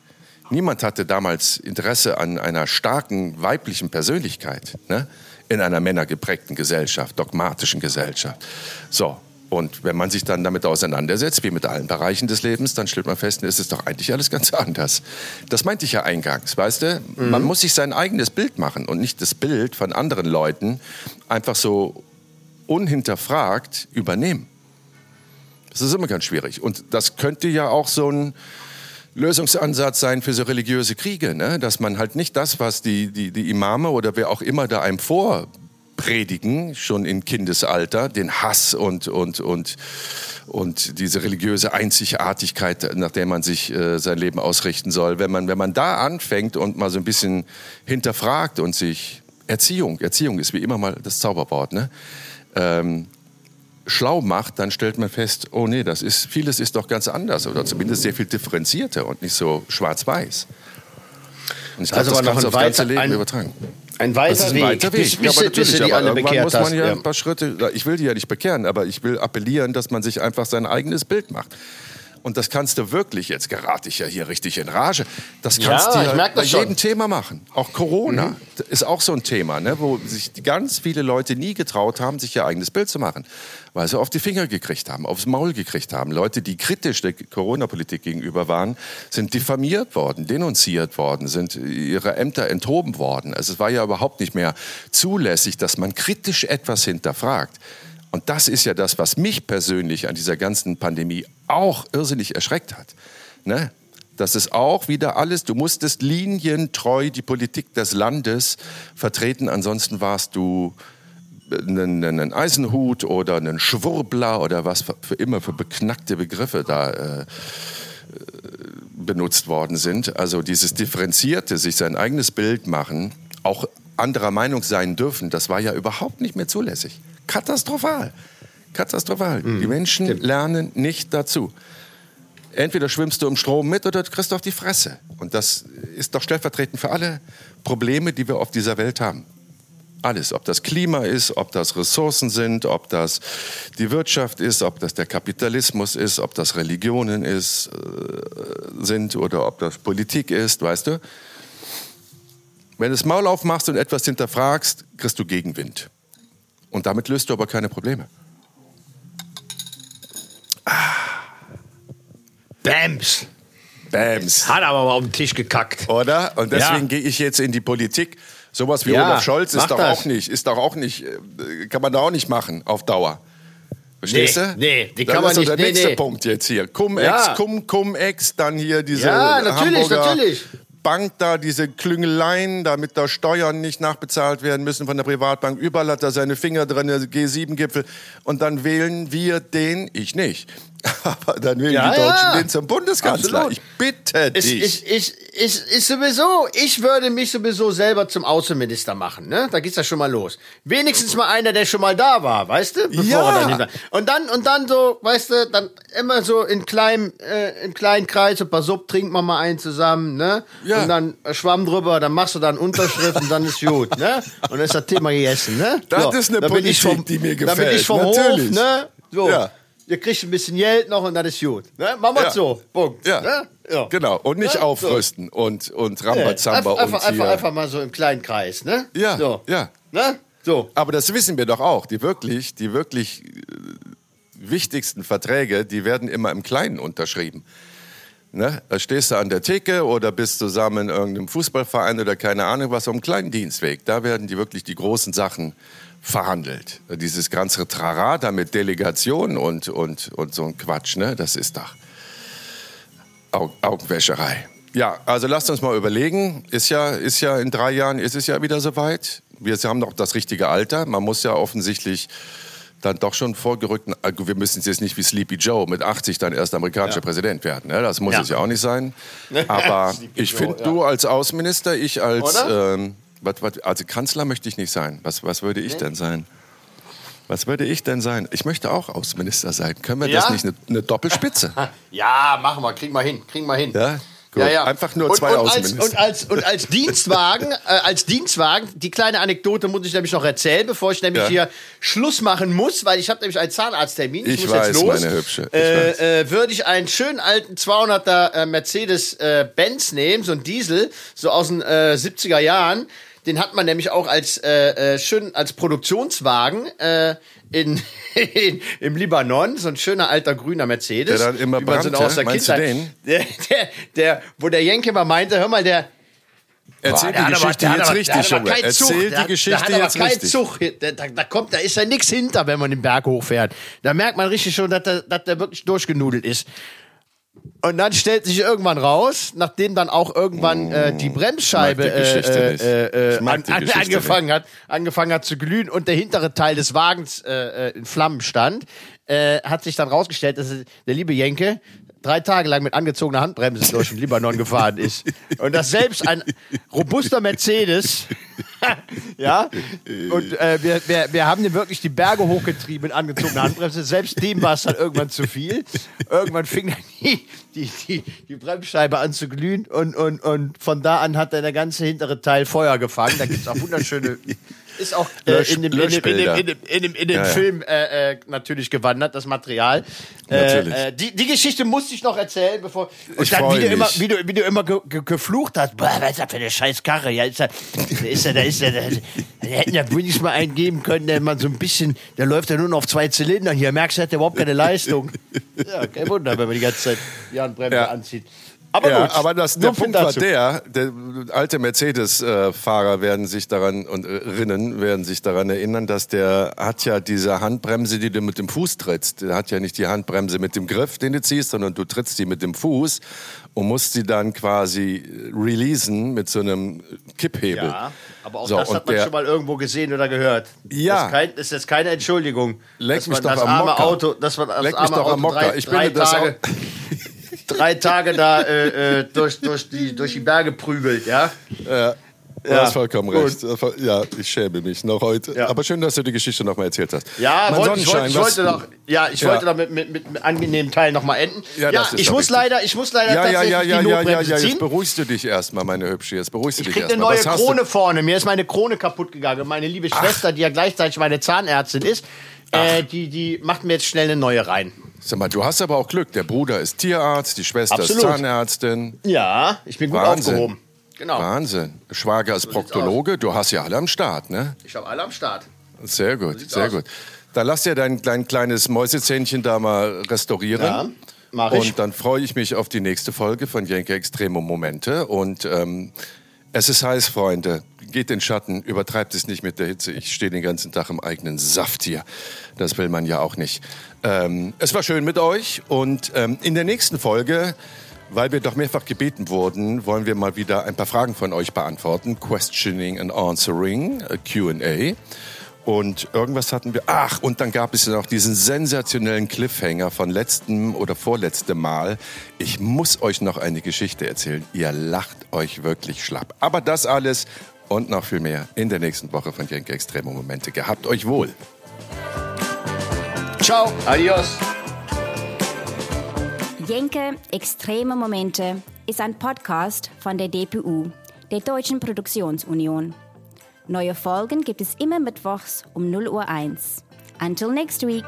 Niemand hatte damals Interesse an einer starken weiblichen Persönlichkeit ne? in einer männergeprägten Gesellschaft, dogmatischen Gesellschaft. So, und wenn man sich dann damit auseinandersetzt, wie mit allen Bereichen des Lebens, dann stellt man fest, es ist doch eigentlich alles ganz anders. Das meinte ich ja eingangs, weißt du? Man muss sich sein eigenes Bild machen und nicht das Bild von anderen Leuten einfach so unhinterfragt übernehmen. Das ist immer ganz schwierig. Und das könnte ja auch so ein Lösungsansatz sein für so religiöse Kriege, ne? dass man halt nicht das, was die, die, die Imame oder wer auch immer da einem vorpredigen, schon in Kindesalter, den Hass und, und, und, und diese religiöse Einzigartigkeit, nach der man sich äh, sein Leben ausrichten soll. Wenn man, wenn man da anfängt und mal so ein bisschen hinterfragt und sich Erziehung, Erziehung ist wie immer mal das Zauberwort, ne? Ähm, schlau macht, dann stellt man fest, oh nee, das ist, vieles ist doch ganz anders oder zumindest sehr viel differenzierter und nicht so schwarz-weiß. Und ich glaube, Also das kannst du aufs ganze Leben ein- übertragen. Ein weiter Das ist ein Weg. weiter Weg. Bis, Ja, bis, aber bis du natürlich, aber alle irgendwann muss man ja Ja. ein paar Schritte, ich will die ja nicht bekehren, aber ich will appellieren, dass man sich einfach sein eigenes Bild macht. Und das kannst du wirklich, jetzt gerate ich ja hier richtig in Rage, das kannst Ja, du ja bei schon. jedem Thema machen. Auch Corona ist auch so ein Thema, ne, wo sich ganz viele Leute nie getraut haben, sich ihr eigenes Bild zu machen. Weil sie auf die Finger gekriegt haben, aufs Maul gekriegt haben. Leute, die kritisch der Corona-Politik gegenüber waren, sind diffamiert worden, denunziert worden, sind ihre Ämter enthoben worden. Also es war ja überhaupt nicht mehr zulässig, dass man kritisch etwas hinterfragt. Und das ist ja das, was mich persönlich an dieser ganzen Pandemie auch irrsinnig erschreckt hat. Ne? Das ist auch wieder alles, du musstest linientreu die Politik des Landes vertreten, ansonsten warst du einen, einen Eisenhut oder einen Schwurbler oder was für, immer für beknackte Begriffe da äh, benutzt worden sind. Also dieses differenzierte, sich sein eigenes Bild machen, auch anderer Meinung sein dürfen, das war ja überhaupt nicht mehr zulässig. Katastrophal. Katastrophal. Die Menschen lernen nicht dazu. Entweder schwimmst du im Strom mit oder du kriegst auf die Fresse. Und das ist doch stellvertretend für alle Probleme, die wir auf dieser Welt haben. Alles, ob das Klima ist, ob das Ressourcen sind, ob das die Wirtschaft ist, ob das der Kapitalismus ist, ob das Religionen ist, äh, sind oder ob das Politik ist, weißt du? Wenn du das Maul aufmachst und etwas hinterfragst, kriegst du Gegenwind. Und damit löst du aber keine Probleme. Bams. Bams. Hat aber mal auf den Tisch gekackt. Oder? Und deswegen Ja. gehe ich jetzt in die Politik. Sowas wie Ja, Olaf Scholz ist doch das. auch nicht, ist doch auch nicht, äh, kann man da auch nicht machen auf Dauer. Verstehst Nee, du? nee, die Dann kann man ist doch nicht, Der nee, nächste nee. Punkt jetzt hier. Cum-Ex, Ja. Cum, Cum-Ex, dann hier diese Ja, natürlich, Hamburger natürlich. Bank da, diese Klüngeleien, damit da Steuern nicht nachbezahlt werden müssen von der Privatbank. Überall hat er seine Finger drin, der G7-Gipfel. Und dann wählen wir den, ich nicht. Aber dann wählen Ja, die Deutschen ja. den zum Bundeskanzler. Absolut. Ich bitte Ich, dich. ich, ich, ich, ich sowieso, ich würde mich sowieso selber zum Außenminister machen, ne? Da geht's ja schon mal los. Wenigstens mal einer, der schon mal da war, weißt du? Bevor Ja. er dann. Und dann, und dann so, weißt du, dann immer so in kleinem, äh, im kleinen Kreis, ein paar Sub, trinkt man mal einen zusammen, ne? Ja. Und dann äh, Schwamm drüber, dann machst du dann Unterschrift und dann ist gut, ne? Und dann ist das Thema gegessen, ne? Das ist eine bin Politik, die mir Dann bin gefällt, ich vom natürlich. Hof, ne? So. Ja. Ihr kriegt ein bisschen Geld noch und dann ist gut. Ne? Machen wir Ja. so. Punkt. ja. Ne? ja. genau. Und nicht so. aufrüsten und, und Nee, Rambazamba einfach, einfach, und hier. einfach, einfach mal so im kleinen Kreis, ne? Ja, so. ja. Ne? So. Aber das wissen wir doch auch. Die wirklich, die wirklich äh, wichtigsten Verträge, die werden immer im Kleinen unterschrieben. Ne? Da stehst du an der Theke oder bist zusammen in irgendeinem Fußballverein oder keine Ahnung was, am kleinen Dienstweg. Da werden die wirklich die großen Sachen verhandelt. Dieses ganze Trara da mit Delegation und, und, und so ein Quatsch, ne? das ist doch Au Augenwäscherei. Ja, also lasst uns mal überlegen. Ist ja, ist ja in drei Jahren ist es ja wieder soweit. Wir haben noch das richtige Alter. Man muss ja offensichtlich dann doch schon vorgerückten. also Wir müssen jetzt nicht wie Sleepy Joe mit 80 dann erst amerikanischer Präsident werden. Ne? Das muss Ja. es ja auch nicht sein. Aber ich finde, ja. du als Außenminister, ich als ähm, was, was, also Kanzler möchte ich nicht sein. Was, was würde ich denn sein? Was würde ich denn sein? Ich möchte auch Außenminister sein. Können wir das Ja? nicht eine, eine Doppelspitze? Ja, machen wir, kriegen wir hin, kriegen wir hin. Ja? Gut. Einfach nur zwei und, und als, Außenminister. und als und als Dienstwagen, äh, als Dienstwagen, die kleine Anekdote muss ich nämlich noch erzählen, bevor ich nämlich Ja. hier Schluss machen muss, weil ich habe nämlich einen Zahnarzttermin. Ich, Ich muss jetzt weiß, los. meine Hübsche, ich Äh, äh, würde ich einen schönen alten 200er äh, Mercedes äh, nehmen, so ein Diesel, so aus den äh, 70er Jahren. Den hat man nämlich auch als äh, äh, schön als Produktionswagen äh, in, in im Libanon, so ein schöner alter grüner Mercedes. Der dann immer brannte? aus der Meinst Kindheit- den? Der, der, der, wo der Jenke mal meinte, hör mal, der, Erzähl Boah, der die aber- Geschichte hat jetzt aber- richtig, aber Junge. Erzähl die Geschichte aber jetzt richtig. Zug. Da, da, da kommt, da ist ja nichts hinter, wenn man den Berg hochfährt. Da merkt man richtig schon, dass der, dass der wirklich durchgenudelt ist. Und dann stellt sich irgendwann raus, nachdem dann auch irgendwann äh, die Bremsscheibe die Geschichte äh, äh, äh, an, an, Geschichte angefangen hat, angefangen hat zu glühen und der hintere Teil des Wagens äh, äh, in Flammen stand, äh, hat sich dann rausgestellt, dass der liebe Jenke drei Tage lang mit angezogener Handbremse durch den Libanon gefahren ist. Und dass selbst ein robuster Mercedes, ja, und äh, wir, wir, wir haben den wirklich die Berge hochgetrieben mit angezogener Handbremse. Selbst dem war es dann irgendwann zu viel. Irgendwann fing dann die, die, die, die Bremsscheibe an zu glühen und, und, und von da an hat dann der ganze hintere Teil Feuer gefangen. Da gibt es auch wunderschöne. Ist auch äh, in dem, in dem, in dem, Löschbilder. in dem, in dem, in dem Ja, ja. Film äh, äh, natürlich gewandert, das Material. Natürlich. Äh, äh, die, die Geschichte musste ich noch erzählen, bevor. Und Ich dann, wie du, immer, wie, du, wie du immer ge, ge, geflucht hast, boah, was ist das für eine scheiß Karre? Ja, ist da, da ist da, da ist da, da, da hätten ja wenigstens mal einen geben können, der man so ein bisschen, der läuft ja nur noch auf zwei Zylindern hier. Merkst du, hat der überhaupt keine Leistung. Ja, kein Wunder, wenn man die ganze Zeit die Handbremse Ja. anzieht. Aber ja, gut, aber das, der viel Punkt war der, der alte Mercedes-Fahrer werden sich daran und äh, Rinnen werden sich daran erinnern, dass der hat ja diese Handbremse, die du mit dem Fuß trittst. Der hat ja nicht die Handbremse mit dem Griff, den du ziehst, sondern du trittst die mit dem Fuß und musst sie dann quasi releasen mit so einem Kipphebel. Ja, aber auch So, das hat man der- schon mal irgendwo gesehen oder gehört. Ja. Das ist, kein, jetzt keine Entschuldigung. Leck dass mich man doch das am arme Mocker. Auto, das war das Leck mich arme doch Auto am Mocker. drei, Ich bin das Tage, drei Tage da äh, äh, durch, durch, die, durch die Berge prügelt, ja. Ja, du Ja, hast vollkommen gut. recht. Ja, ich schäme mich noch heute. Ja. Aber schön, dass du die Geschichte noch mal erzählt hast. Ja, wollte, ich, wollte, ich wollte doch, ja, ich Ja. wollte doch mit, mit, mit einem angenehmen Teil noch mal enden. Ja, Ja, ich muss leider, ich muss leider Ja, ja, tatsächlich ja, ja, die ja, ja, Notbremse ja, jetzt beruhigst du dich erstmal, meine Hübsche. Jetzt beruhigst du Ich dich krieg eine erstmal. neue Krone vorne. Mir ist meine Krone kaputt gegangen. Meine liebe Schwester, die ja gleichzeitig meine Zahnärztin ist, äh, die, die macht mir jetzt schnell eine neue rein. Du, sag mal, du hast aber auch Glück. Der Bruder ist Tierarzt, die Schwester Absolut. ist Zahnärztin. Ja, ich bin gut Wahnsinn. aufgehoben. Genau. Wahnsinn. Schwager ist sieht's Proktologe. Du hast ja alle am Start, ne? Ich habe alle am Start. Sehr gut, sieht's sehr aus. gut. Dann lass dir dein, dein kleines Mäusezähnchen da mal restaurieren. Ja, mach ich. Und dann freue ich mich auf die nächste Folge von Jenke Extremo Momente. Und ähm, es ist heiß, Freunde. Geht in Schatten, übertreibt es nicht mit der Hitze. Ich stehe den ganzen Tag im eigenen Saft hier. Das will man ja auch nicht. Ähm, es war schön mit euch. Und ähm, in der nächsten Folge Weil wir doch mehrfach gebeten wurden, wollen wir mal wieder ein paar Fragen von euch beantworten. Questioning and Answering, äh, QA. Und irgendwas hatten wir. Ach, und dann gab es noch diesen sensationellen Cliffhanger von letztem oder vorletztem Mal. Ich muss euch noch eine Geschichte erzählen. Ihr lacht euch wirklich schlapp. Aber das alles und noch viel mehr in der nächsten Woche von Jenke Extreme Momente. Gehabt euch wohl. Ciao, adios. Jenke Extreme Momente ist ein Podcast von der DPU, der Deutschen Produktionsunion. Neue Folgen gibt es immer mittwochs um 0 Uhr 1. Until next week.